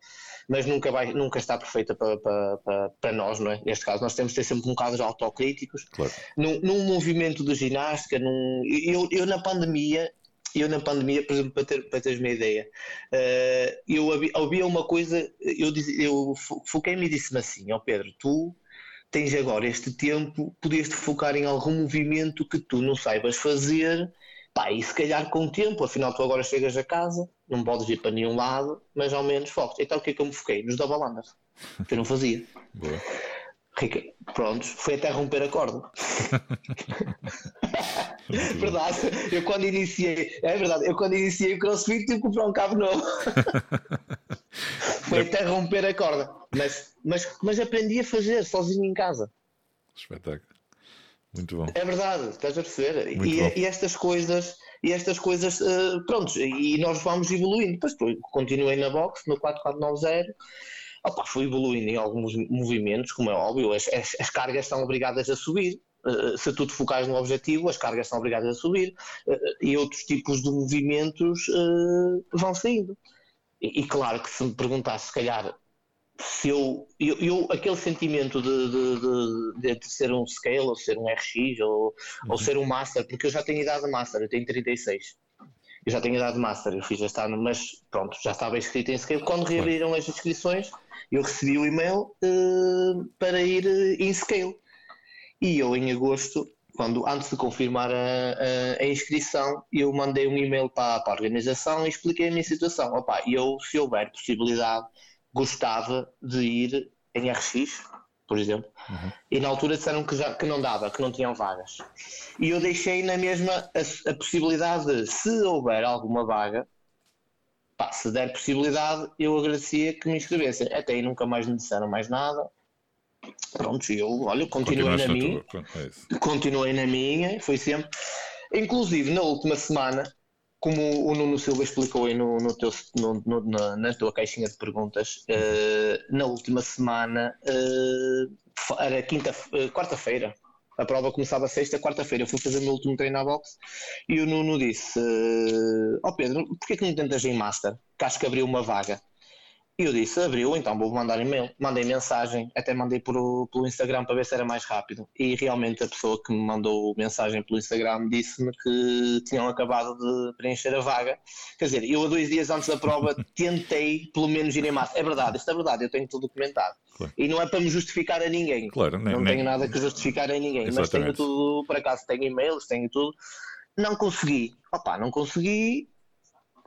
mas nunca, vai, nunca está perfeita para, para, para, nós, não é? Neste caso, nós temos de ter sempre um bocado de autocríticos. Claro. Num, num movimento de ginástica, num, eu, eu na pandemia, eu na pandemia, por exemplo, para, ter, para teres uma ideia, uh, eu havia uma coisa, eu, eu foquei-me e disse-me assim, ó oh Pedro, tu tens agora este tempo, podias te focar em algum movimento que tu não saibas fazer Pá, e se calhar com o tempo, afinal tu agora chegas a casa, não podes ir para nenhum lado, mas ao menos focos. Então o que é que eu me foquei? Nos double unders, que eu não fazia. Boa. Rica, prontos, foi até romper a corda. verdade, eu quando iniciei, é verdade, eu quando iniciei o crossfit tive que comprar um cabo novo. foi até romper a corda, mas, mas, mas aprendi a fazer sozinho em casa. Espetáculo. Muito bom. É verdade, estás a perceber? E, e, estas coisas, e estas coisas, uh, pronto, e nós vamos evoluindo. Depois continuei na box, no 4490. Opa, fui evoluindo em alguns movimentos, como é óbvio, as, as, as cargas estão obrigadas a subir. Uh, se tu te focares no objetivo, as cargas estão obrigadas a subir uh, e outros tipos de movimentos vão saindo. E, e, claro que se me perguntasse, se calhar, se eu, eu, eu, aquele sentimento de, de, de, de, ser um scale ou ser um RX ou, uhum. ou ser um master, porque eu já tenho idade de master, eu tenho 36. Eu já tenho idade de master, eu fiz este ano, mas pronto, já estava inscrito em scale. Quando reabriram as inscrições, eu recebi o e-mail uh, para ir uh, em scale. E eu em agosto, quando antes de confirmar a, a, a inscrição, eu mandei um e-mail para, para, a organização e expliquei a minha situação. Opa, eu, se houver possibilidade gostava de ir em RX, por exemplo, uhum. e na altura disseram que, já, que não dava, que não tinham vagas. E eu deixei na mesma a, a possibilidade de, se houver alguma vaga, pá, se der possibilidade, eu agradecia que me inscrevessem. Até aí nunca mais me disseram mais nada. Pronto, eu, olha, continuei na minha. É continuei na minha, foi sempre. Inclusive, na última semana, como o Nuno Silva explicou aí no, no teu, no, no, na, na, tua caixinha de perguntas, uh, na última semana, uh, era quinta, uh, quarta-feira, a prova começava sexta, quarta-feira, eu fui fazer o meu último treino na box e o Nuno disse: oh Pedro, porquê que não tentas em Master? Que acho que abriu uma vaga. E eu disse, abriu, então vou mandar e-mail. Mandei mensagem, até mandei por, pelo Instagram para ver se era mais rápido. E realmente a pessoa que me mandou mensagem pelo Instagram disse-me que tinham acabado de preencher a vaga. Quer dizer, eu a dois dias antes da prova tentei pelo menos ir em massa. É verdade, isto é verdade, eu tenho tudo documentado. Claro. E não é para me justificar a ninguém. Claro, nem, não nem... tenho nada que justificar a ninguém, Exatamente. mas tenho tudo, por acaso tenho e-mails, tenho tudo. Não consegui. Opa, não consegui.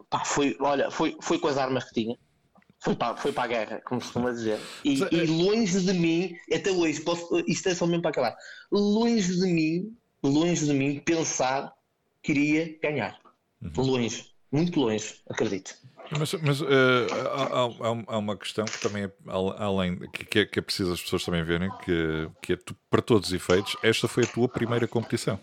Pá, foi, olha, foi, foi com as armas que tinha foi para, foi para a guerra, como se costuma dizer. E, e, é- longe de mim, até hoje, posso, isto é só mesmo para acabar, longe de mim, longe de mim pensar que iria ganhar. Uhum. Longe, muito longe, acredito. Mas, mas uh, há, há, uma questão que também é além que, é, que é preciso as pessoas também verem que, que é tu, para todos os efeitos, esta foi a tua primeira competição.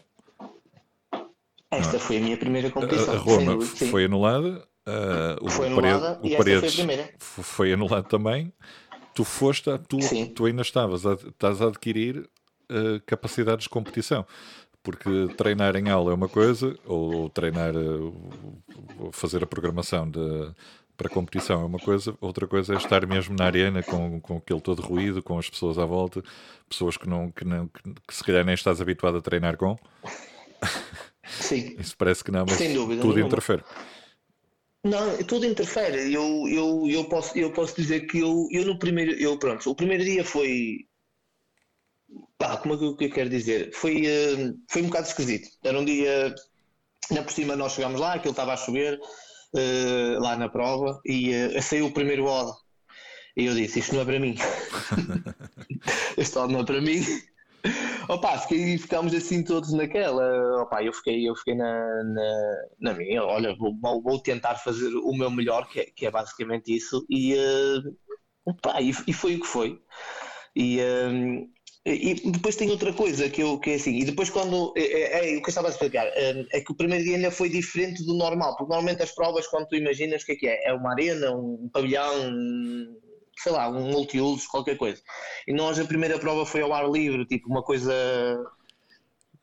Esta é? foi a minha primeira competição. A Roma foi anulada, Uh, o foi anulada o Paredes foi, foi anulado também. Tu foste, tu, tu ainda estavas a, estás a adquirir uh, capacidades de competição. Porque treinar em aula é uma coisa, ou treinar, uh, fazer a programação de, para competição é uma coisa, outra coisa é estar mesmo na arena com, com aquele todo ruído, com as pessoas à volta, pessoas que, não, que, não, que, que se calhar nem estás habituado a treinar com. Sim. Isso parece que não, mas dúvida, tudo nenhuma. interfere. Não, tudo interfere. Eu, eu, eu, posso, eu posso dizer que eu, eu no primeiro. Eu, pronto, o primeiro dia foi. Pá, como é que eu, quero dizer? Foi, uh, foi um bocado esquisito. Era um dia. Na por cima nós chegámos lá, aquilo estava a chover, uh, lá na prova, e uh, saiu o primeiro odd. E eu disse: Isto não é para mim. este odd não é para mim. Opa, fiquei, ficámos assim todos naquela. Opa, eu fiquei, eu fiquei na, na, na minha. Olha, vou, vou tentar fazer o meu melhor, que é, que é basicamente isso. E uh, Pá, e, e, foi o que foi. E, um, e depois tem outra coisa que, eu, que é assim, e depois quando. É, é, é o que eu estava a explicar, é, é que o primeiro dia ainda foi diferente do normal, porque normalmente as provas, quando tu imaginas, o que é que é? É uma arena, um pavilhão, sei lá, um multiusos, qualquer coisa. E nós a primeira prova foi ao ar livre, tipo uma coisa.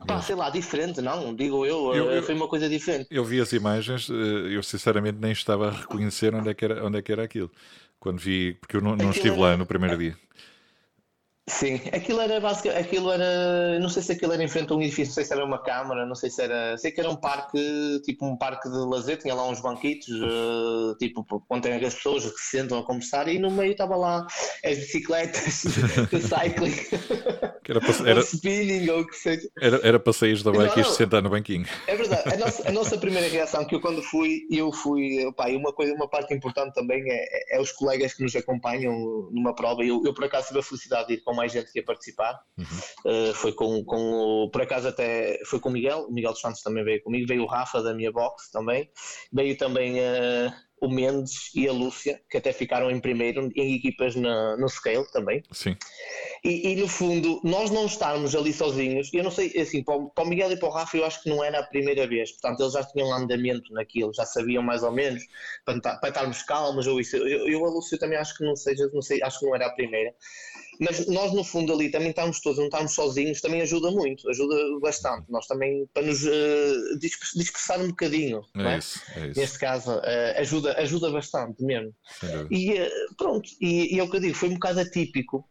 Pá, sei lá, diferente, não? Digo eu, eu, eu, foi uma coisa diferente. Eu vi as imagens, eh, eu sinceramente nem estava a reconhecer onde é que era, onde é que era aquilo. Quando vi, porque eu não, não estive lá no primeiro dia. Sim, aquilo era basicamente, aquilo era, não sei se aquilo era em frente a um edifício, não sei se era uma câmara, não sei se era, sei que era um parque, tipo um parque de lazer, tinha lá uns banquitos, uh, tipo, onde tem as pessoas que se sentam a conversar e no meio estava lá as bicicletas de cycling, que era, era, spinning ou o que seja. Era, era para sair da bike e se sentar no banquinho. É verdade, a nossa, a nossa primeira reação que eu quando fui, eu fui, opa, e uma coisa, uma parte importante também é, é, os colegas que nos acompanham numa prova, eu, eu por acaso tive a felicidade de ir com mais gente que ia participar. Uhum. Uh, foi com, com o, por acaso até foi com o Miguel, o Miguel dos Santos também veio comigo, veio o Rafa da minha box também, veio também uh, o Mendes e a Lúcia, que até ficaram em primeiro em equipas na, no Scale também. Sim. E, e, no fundo, nós não estarmos ali sozinhos, eu não sei, assim, para o, para o, Miguel e para o Rafa, eu acho que não era a primeira vez, portanto, eles já tinham andamento naquilo, já sabiam mais ou menos, para, para estarmos calmos, ou isso. Eu, eu a Lúcia também acho que não seja, não sei, acho que não era a primeira. Mas nós, no fundo, ali também estamos todos, não estamos sozinhos, também ajuda muito, ajuda bastante. Nós também, para nos uh, dispersar um bocadinho, é, é? É isso. neste caso, uh, ajuda, ajuda bastante mesmo. E uh, pronto, e, e é o que eu digo, foi um bocado atípico.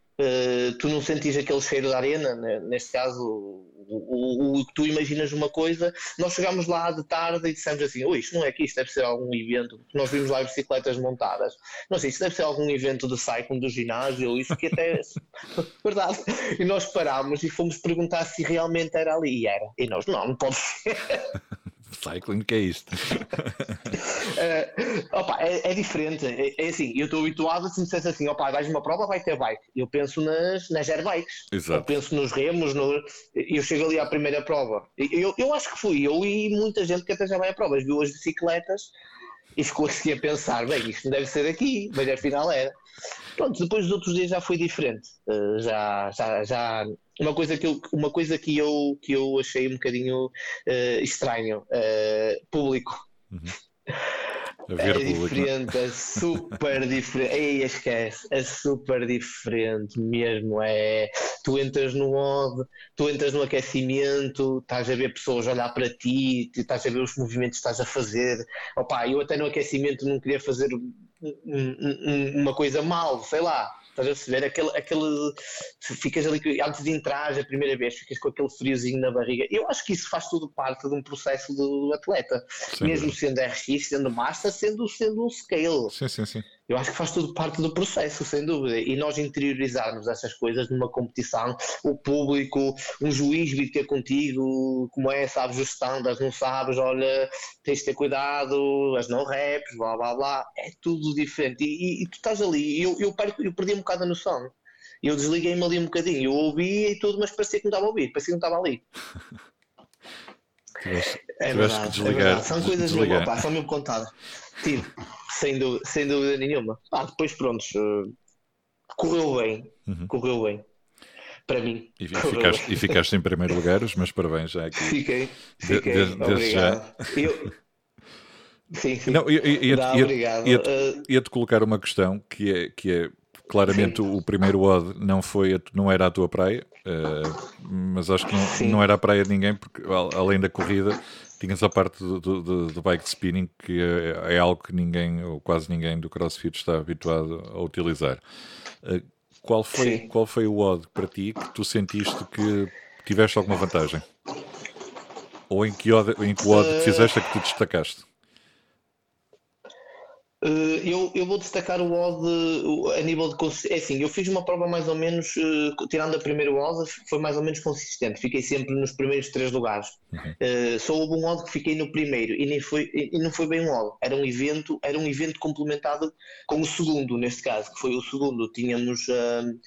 Tu não sentis aquele cheiro da arena, né? neste caso o, o, tu imaginas uma coisa, nós chegámos lá de tarde e dissemos assim, ui, isto não é que isto deve ser algum evento, nós vimos lá bicicletas montadas, não sei, isto deve ser algum evento de cycling do ginásio, ou isso que até é verdade. E nós parámos e fomos perguntar se realmente era ali, e era. E nós, não, não pode ser. Cycling, que é isto? uh, opa, é, é, diferente. É, é, assim, eu estou habituado a se me dissesse assim: opa, vais uma prova, vai ter bike. Eu penso nas, nas airbikes. Exato. Eu penso nos remos. No... Eu chego ali à primeira prova. Eu, eu acho que fui. Eu e muita gente que até já vai a provas viu as bicicletas e ficou assim a pensar: bem, isto não deve ser aqui, mas afinal era. Pronto, depois dos outros dias já foi diferente. Uh, já, já, já uma coisa que eu, uma coisa que eu, que eu achei um bocadinho uh, estranho, uh, público. Uhum. É diferente, é super diferente. Ei, esquece, é super diferente mesmo. É, tu entras no OD, tu entras no aquecimento, estás a ver pessoas olhar para ti, estás a ver os movimentos que estás a fazer. Opa, eu até no aquecimento não queria fazer uma coisa mal, sei lá Estás a perceber? Aquele, aquele. Ficas ali, antes de entrar a primeira vez, ficas com aquele friozinho na barriga. Eu acho que isso faz tudo parte de um processo do atleta. Sim, Mesmo sendo RX, sendo Master, sendo, sendo um scale. Sim, sim, sim. Eu acho que faz tudo parte do processo, sem dúvida. E nós interiorizarmos essas coisas numa competição, o público, um juiz vir ter contigo, como é, sabes os standards, não sabes, olha, tens de ter cuidado, as não reps, blá blá blá, é tudo diferente. E, e, e tu estás ali, eu, eu, eu perdi um bocado a noção. Eu desliguei-me ali um bocadinho, eu ouvia e tudo, mas parecia que não estava a ouvir, parecia que não estava ali. Tiveste, é tiveste que desligar. É verdade. São coisas mesmo, pá, são mesmo contadas. Tive, sem dúvida, sem dúvida nenhuma. Ah, depois pronto, uh, correu bem, uhum. correu bem. Para mim. E, ficaste, e ficaste em primeiro lugar, os meus parabéns já aqui. Fiquei, fiquei. De, de, desde já. Eu, Sim, sim. Não, ia, ia, ia, ia, ia-te colocar uma questão que é, que é claramente sim. o primeiro odd não, foi, não era a tua praia, uh, mas acho que não, não, era a praia de ninguém, porque além da corrida tinhas a parte do, do, do bike spinning, que é, é, algo que ninguém, ou quase ninguém do CrossFit está habituado a utilizar. Uh, qual, foi, qual foi o odd para ti que tu sentiste que tiveste alguma vantagem? Ou em que odd, em que odd uh... fizeste que tu destacaste? Uh, eu, eu vou destacar o odd a nível de consistência. É assim, eu fiz uma prova mais ou menos, uh, tirando a primeira odd, foi mais ou menos consistente. Fiquei sempre nos primeiros três lugares. Uhum. Uh, só houve um odd que fiquei no primeiro e, nem foi, e não foi bem um odd. Era um evento, era um evento complementado com o segundo, neste caso, que foi o segundo. Tínhamos, uh,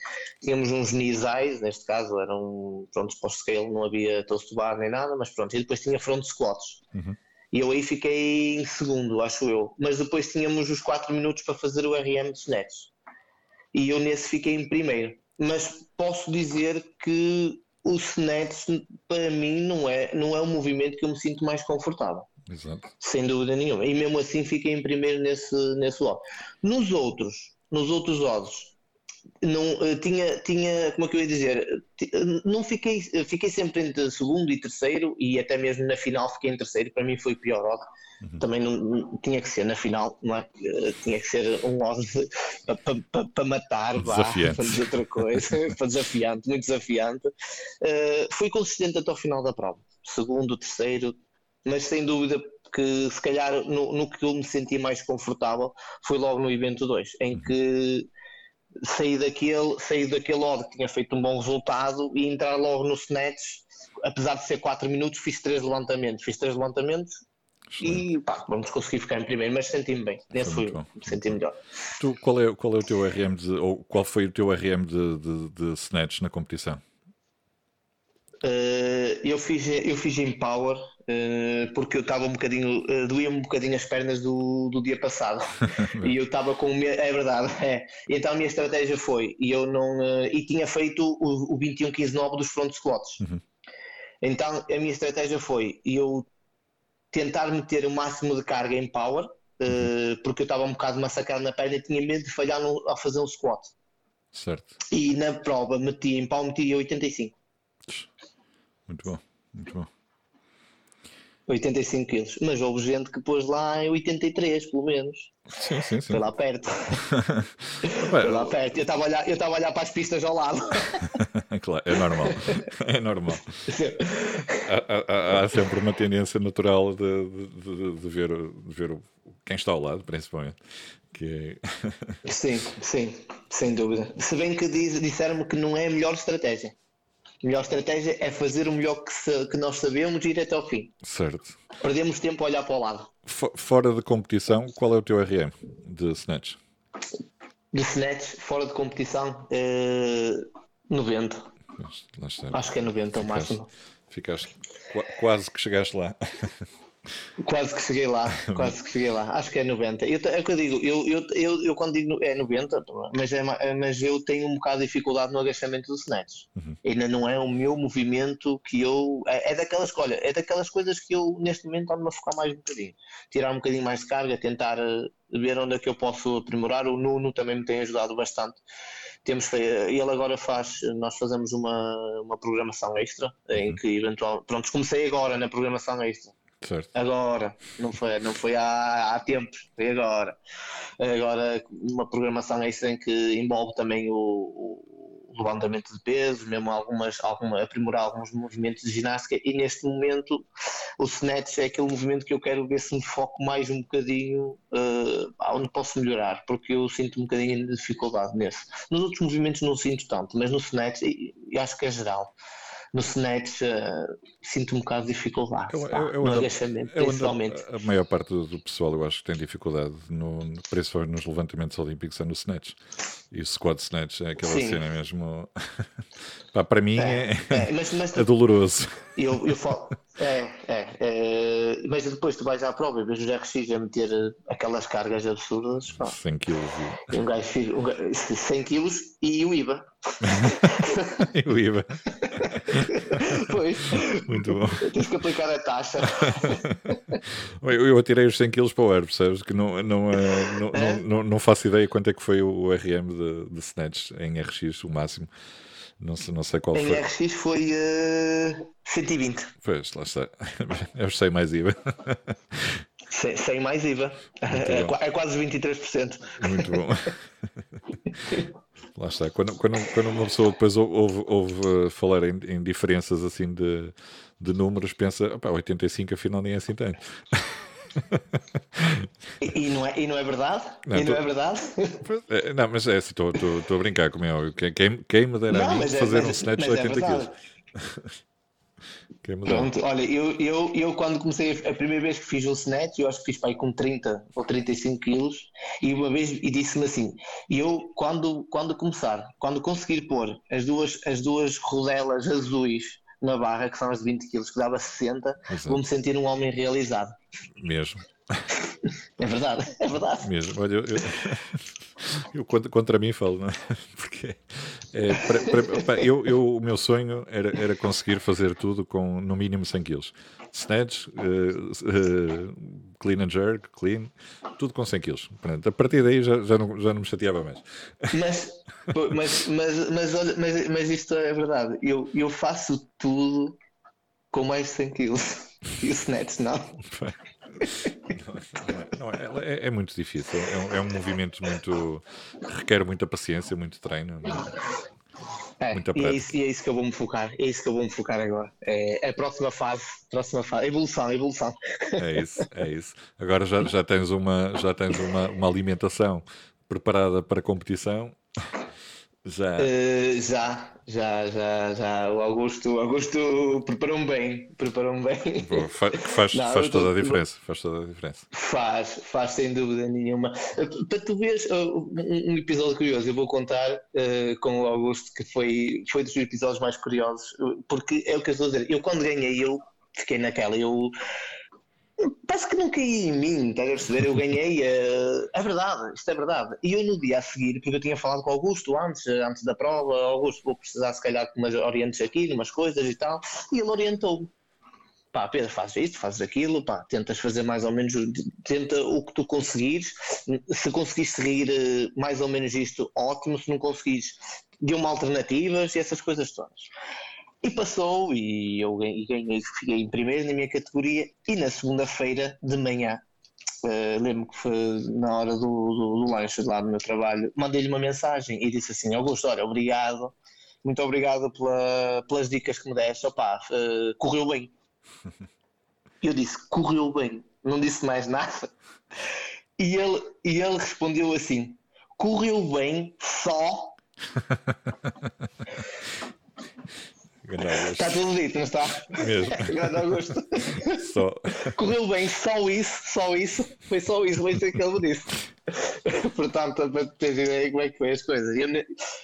tínhamos uns eyes, neste caso, eram prontos para o scale, não havia toast bar nem nada, mas pronto. E depois tinha front squats. Uhum. E eu aí fiquei em segundo, acho eu. Mas depois tínhamos os 4 minutos para fazer o RM de snatch. e eu nesse fiquei em primeiro. Mas posso dizer que o snatch para mim não é, não é um movimento que eu me sinto mais confortável. Exato. Sem dúvida nenhuma. E mesmo assim fiquei em primeiro nesse, nesse lote. Nos outros, nos outros odds, não eh, tinha, tinha, como é que eu ia dizer, não fiquei, fiquei sempre entre segundo e terceiro e até mesmo na final fiquei em terceiro, para mim foi o pior. Uhum. Também não, tinha que ser na final, não é? Eh, tinha que ser um odd para pa, pa, matar, desafiante. para dizer outra coisa, para desafiante, muito desafiante. Uh, fui consistente até ao final da prova, segundo, terceiro, mas sem dúvida que se calhar no, no que eu me senti mais confortável foi logo no evento 2, em uhum. que sair daquele, sair daquele odd que tinha feito um bom resultado e entrar logo no snatch, apesar de ser 4 minutos, fiz 3 levantamentos, fiz 3 levantamentos Excelente. e pá, vamos conseguir ficar em primeiro, mas senti-me bem, nesse fui, senti melhor. Tu, qual, é, qual é o teu RM de, ou qual foi o teu RM de, de, de snatch na competição? Uh, eu, fiz, eu fiz em power porque eu estava um bocadinho, uh, doía-me um bocadinho as pernas do, do dia passado e eu estava com é verdade, é. então a minha estratégia foi e eu não e tinha feito o, o 21-15-9 dos front squats. Uhum. Então a minha estratégia foi eu tentar meter o máximo de carga em power uhum. porque eu estava um bocado massacrado na perna e tinha medo de falhar no, ao fazer um squat. Certo. E na prova meti em power meti 85. Muito bom, muito bom. 85 quilos, mas houve gente que pôs lá em 83, pelo menos. Sim, sim, sim. Foi lá perto. Foi lá perto. Eu estava a olhar, eu a olhar para as pistas ao lado. claro, é normal. É normal. há, há, há, sempre uma tendência natural de, de, de, ver, de ver quem está ao lado, principalmente. Que é... sim, sim, sem dúvida. Se bem que diz, disseram-me que não é a melhor estratégia. A melhor estratégia é fazer o melhor que, se, que nós sabemos e ir até ao fim. Certo. Perdemos tempo a olhar para o lado. fora de competição, qual é o teu RM de Snatch? De Snatch, fora de competição, é 90. Acho que é 90 o máximo. Ficaste, quase que chegaste lá. Quase que cheguei lá, quase que cheguei lá. Acho que é 90. Eu, é o que eu digo, eu, eu, eu, eu quando digo é 90, mas, é, mas eu tenho um bocado de dificuldade no agachamento do snatch. Uhum. Ainda não é o meu movimento que eu. É, é daquelas, olha, é daquelas coisas que eu neste momento ando a focar mais um bocadinho. Tirar um bocadinho mais de carga, tentar eh, ver onde é que eu posso aprimorar. O Nuno também me tem ajudado bastante. Temos, ele agora faz, nós fazemos uma, uma programação extra, em uhum. que eventualmente, pronto, comecei agora na programação extra Certo. Agora, não foi, não foi há, há tempos, foi agora. Agora, uma programação extra em que envolve também o, o levantamento de pesos, mesmo algumas, alguma, aprimorar alguns movimentos de ginástica. E neste momento, o snatch é aquele movimento que eu quero ver se me foco mais um bocadinho uh, onde posso melhorar, porque eu sinto um bocadinho de dificuldade nesse. Nos outros movimentos não sinto tanto, mas no snatch, eu acho que é geral no snatch uh, sinto um bocado de dificuldade. Eu, eu, eu no agachamento, principalmente. A maior parte do, do, pessoal eu acho que tem dificuldade, no, no, principalmente nos levantamentos olímpicos, é no snatch. E o squat snatch é aquela Sim. cena mesmo. Pá, para mim é, é, é, mas, mas, é doloroso. Eu, eu falo, é, é, é, mas depois tu vais à prova e vês os RX a meter aquelas cargas absurdas. Pá. 100 kg. Um gajo, um gajo, 100 kg e o IVA. e o IVA. pois. Muito bom. Tens que aplicar a taxa. eu, eu atirei os 100 kg para o ar, percebes? Que não, não, não, é? não, não, não, faço ideia quanto é que foi o RM de, de Snatch em RX, o máximo. Não sei, não sei qual em foi. Em RX foi uh, 120. Pois, lá está. É os 100 mais IVA. 100 mais IVA. É, é, quase 23%. Muito bom. Lá está. Quando, quando, quando uma pessoa depois ouve, ouve uh, falar em, em, diferenças assim de, de números, pensa, opá, 85 afinal nem é assim tanto. E, e, não é, e não é verdade? Não, e não tô, é verdade? É, não, mas é assim, estou a brincar, como é óbvio. Quem, quem me dera não, a mim é, fazer mas, um snatch de 80 é kg? Pronto, olha, eu, eu, eu quando comecei, a primeira vez que fiz o snatch, eu acho que fiz aí com 30 ou 35 quilos, e uma vez e disse-me assim: eu quando, quando começar, quando conseguir pôr as duas, as duas rodelas azuis na barra, que são as de 20 quilos, que dava 60, vou-me sentir um homem realizado. Mesmo. É verdade, é verdade. Mesmo. Olha, eu, Eu contra, contra mim falo, não é? Porque é, para, para, para, eu, eu, o meu sonho era, era conseguir fazer tudo com no mínimo 100 kg. Snatch, uh, uh, clean and jerk, clean, tudo com 100 kg. Portanto, a partir daí já, já, não, já não me chateava mais. Mas, mas, mas, mas, mas, mas isto é verdade. Eu, eu faço tudo com mais de 100 kg. E o snatch não. Não, não, é, é, é, muito difícil. É um, é um, movimento muito. requer muita paciência, muito treino. É, e, é isso, e é isso que eu vou me focar. É isso que eu vou me focar agora. É a próxima fase. Próxima fase. Evolução, evolução. É isso, é isso. Agora já, já tens, uma, já tens uma, uma alimentação preparada para competição já. Uh, já, já, já, já. O Augusto, Augusto preparou-me bem. Preparou-me bem. Faz, faz, Não, faz toda tô... a diferença. Faz toda a diferença. Faz, faz sem dúvida nenhuma. Eh, para tu veres uh, um episódio curioso, eu vou contar uh, com o Augusto que foi, foi dos episódios mais curiosos, porque é o que eu estou a dizer. Eu quando ganhei, eu fiquei naquela. Eu Parece que não caí em mim, estás a perceber? Eu ganhei. Uh, é verdade, isto é verdade. E eu no dia a seguir, porque eu tinha falado com o Augusto antes, antes da prova, Augusto, vou precisar se calhar de umas orientes aqui, de umas coisas e tal, e ele orientou-me. Pá, Pedro, fazes isto, fazes aquilo, pá, tentas fazer mais ou menos, tenta o que tu conseguires. Se conseguires seguir eh, mais ou menos isto, ótimo. Se não conseguires, dê-me alternativas e essas coisas todas. E passou, e eu ganhei, fiquei em primeiro na minha categoria, e na segunda-feira de manhã, uh, lembro que foi na hora do, do, do lanche lá no meu trabalho, mandei-lhe uma mensagem e disse assim, Augusto, olha, obrigado, muito obrigado pela, pelas dicas que me deste, opá, uh, correu bem. Eu disse, correu bem, não disse mais nada. E ele, e ele respondeu assim, correu bem só Está tudo dito, não está? Mesmo. Grande Augusto. Só. Correu bem, só isso, só isso. Foi só isso, foi isso que ele me disse. Portanto, para teres ideia como é que foi as coisas. Eu,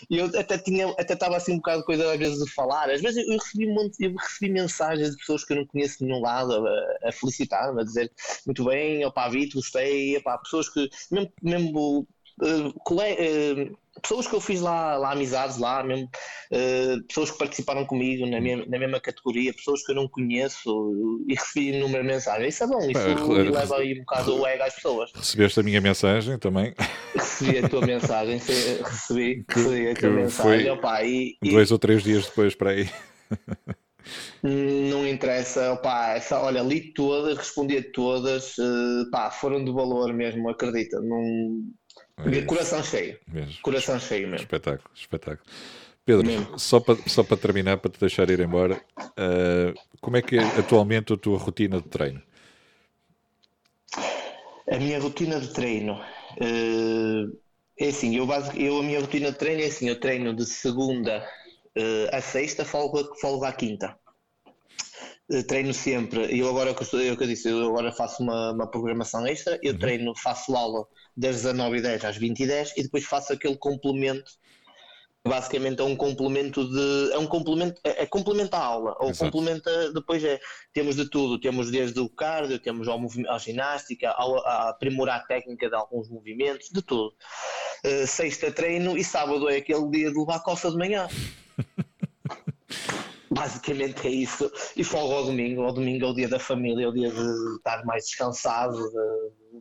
eu até tinha, até estava assim um bocado de coisa às vezes de falar. Às vezes eu recebi, um monte, eu recebi mensagens de pessoas que eu não conheço de nenhum lado a, a felicitar-me, a dizer muito bem, opá, Vito, gostei, opá, pessoas que mesmo, mesmo uh, cole, uh, pessoas que eu fiz lá, lá amizades lá, mesmo, uh, pessoas que participaram comigo na, minha, na mesma categoria, pessoas que eu não conheço e recebi inúmeras mensagens. Isso é bom, isso leva aí um bocado o ego às pessoas. Recebeste a minha mensagem também? Recebi a tua mensagem, recebi, recebi a tua mensagem. Opa, e, dois e... ou três dias depois para aí. Não interessa, opa, essa, olha, li todas, respondi a todas, uh, pá, foram de valor mesmo, acredita. Não, coração cheio. Mesmo. Coração cheio mesmo. Espetáculo, espetáculo. Pedro, só para, só para terminar, para te deixar ir embora, uh, como é que é atualmente a tua rotina de treino? A minha rotina de treino uh, é assim, eu, eu a minha rotina de treino é assim, eu treino de segunda uh, a sexta, folgo, folgo à quinta. Treino sempre, eu agora eu que eu disse, eu agora faço uma, uma programação extra, eu uhum. treino, faço aula das 19h10 às 20h10 e depois faço aquele complemento basicamente é um complemento de é um complemento é, é complementa a aula ou Exato. complementa depois é temos de tudo temos desde o cardio temos ao a ginástica ao, a aprimorar a técnica de alguns movimentos de tudo uh, sexta treino e sábado é aquele dia de levar a costa de manhã basicamente é isso e folgo ao domingo ao domingo é o dia da família é o dia de estar mais descansado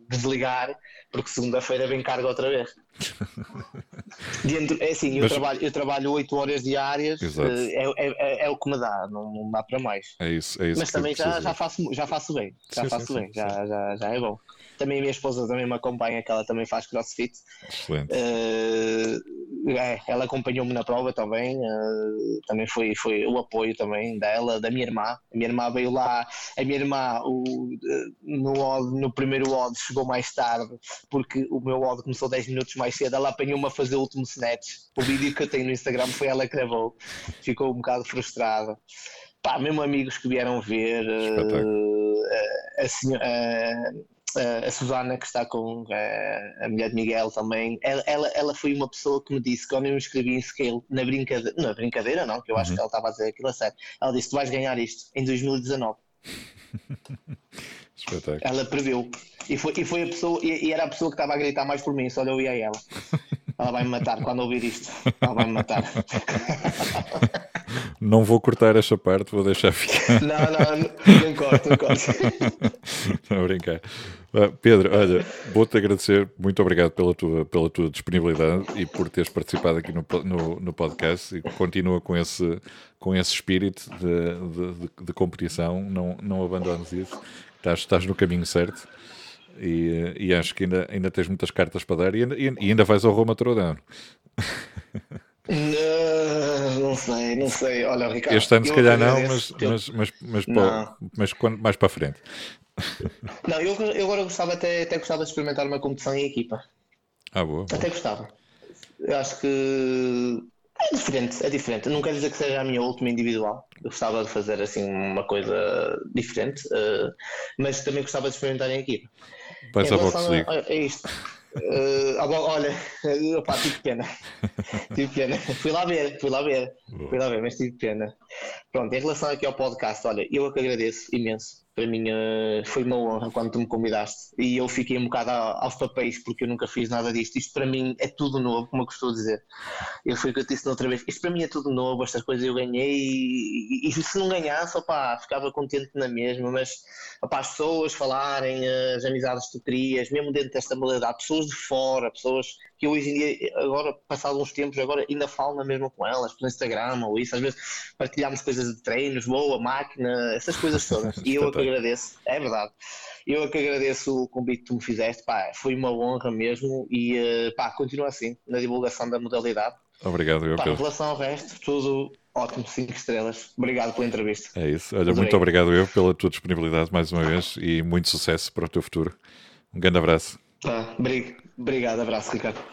de desligar porque segunda-feira vem carga outra vez. Dentro, é assim, eu, Mas... trabalho, eu trabalho 8 horas diárias, eh, é, é, é, é, o que me dá, não, não dá para mais. É isso, é isso Mas também já, já, faço, já faço bem, já sim, faço sim, bem, sim, já, já, já é bom. Também a minha esposa também me acompanha, que ela também faz crossfit. Excelente. Uh, é, ela acompanhou-me na prova também, uh, também foi, foi o apoio também dela, da minha irmã. A minha irmã veio lá, a minha irmã o, no, no primeiro odd chegou mais tarde, porque o meu odd começou 10 minutos mais cedo, ela apanhou-me a fazer o último snatch. O vídeo que eu tenho no Instagram foi ela que gravou, ficou um bocado frustrada. Pá, mesmo amigos que vieram ver, uh, a, a, a Susana, que está com a, a mulher de Miguel também, ela, ela, ela, foi uma pessoa que me disse quando eu me inscrevi em Scale, na brincadeira, na brincadeira não, que eu acho uhum. que ela estava a dizer aquilo a sério, ela disse: Tu vais ganhar isto em 2019. Ela previu. E foi, e foi a pessoa, e, e, era a pessoa que estava a gritar mais por mim, só eu e a ela. Ela vai me matar quando ouvir isto. Ela vai me matar. Não vou cortar esta parte, vou deixar ficar. Não, não, não corto, não corto. Estou a brincar. Uh, Pedro, olha, vou-te agradecer, muito obrigado pela tua, pela tua disponibilidade e por teres participado aqui no, no, no podcast e continua com esse, com esse espírito de, de, de competição, não, não abandones isso, estás, estás no caminho certo. E, e, acho que ainda, ainda tens muitas cartas para dar e, e, e ainda vais ao Roma Trodão. Não, não sei, não sei. Olha, Ricardo. Este ano, se calhar, não, mas, mas, mas, mas, não. mas quando, mais para a frente. Não, eu, eu agora gostava até, até gostava de experimentar uma competição em equipa. Ah, boa. Até gostava. Eu acho que é diferente, é diferente. Não quer dizer que seja a minha última individual. Eu gostava de fazer assim uma coisa diferente, uh, mas também gostava de experimentar em equipa. Vai só para É isto. Uh, olha, opa, tive pena. tive pena. Fui lá ver, fui lá ver. Fui lá ver, mas tive pena. Pronto, em relação aqui ao podcast, olha, eu é que agradeço imenso para mim uh, foi uma honra quando tu me convidaste e eu fiquei um bocado aos papéis porque eu nunca fiz nada disto. Isto para mim é tudo novo, como eu costumo dizer. Eu fui o que eu disse outra vez. Isto para mim é tudo novo, estas coisas eu ganhei e, e, e se não ganhasse, opá, ficava contente na mesma. Mas opá, as pessoas falarem, as amizades que tu crias, mesmo dentro desta modalidade, pessoas de fora, pessoas que eu hoje em dia, agora, passado uns tempos, agora ainda falo na mesma com elas, pelo Instagram ou isso, às vezes partilhamos coisas de treinos, boa, máquina, essas coisas todas. E eu agradeço, é verdade. Eu é que agradeço o convite que tu me fizeste, pá, foi uma honra mesmo e eh, pá, continua assim na divulgação da modalidade. Obrigado, eu pá, Em relação ao resto, tudo ótimo, 5 estrelas. Obrigado pela entrevista. É isso. Olha, muito obrigado eu pela tua disponibilidade mais uma vez e muito sucesso para o teu futuro. Um grande abraço. Tá, obrigado, abraço, Ricardo.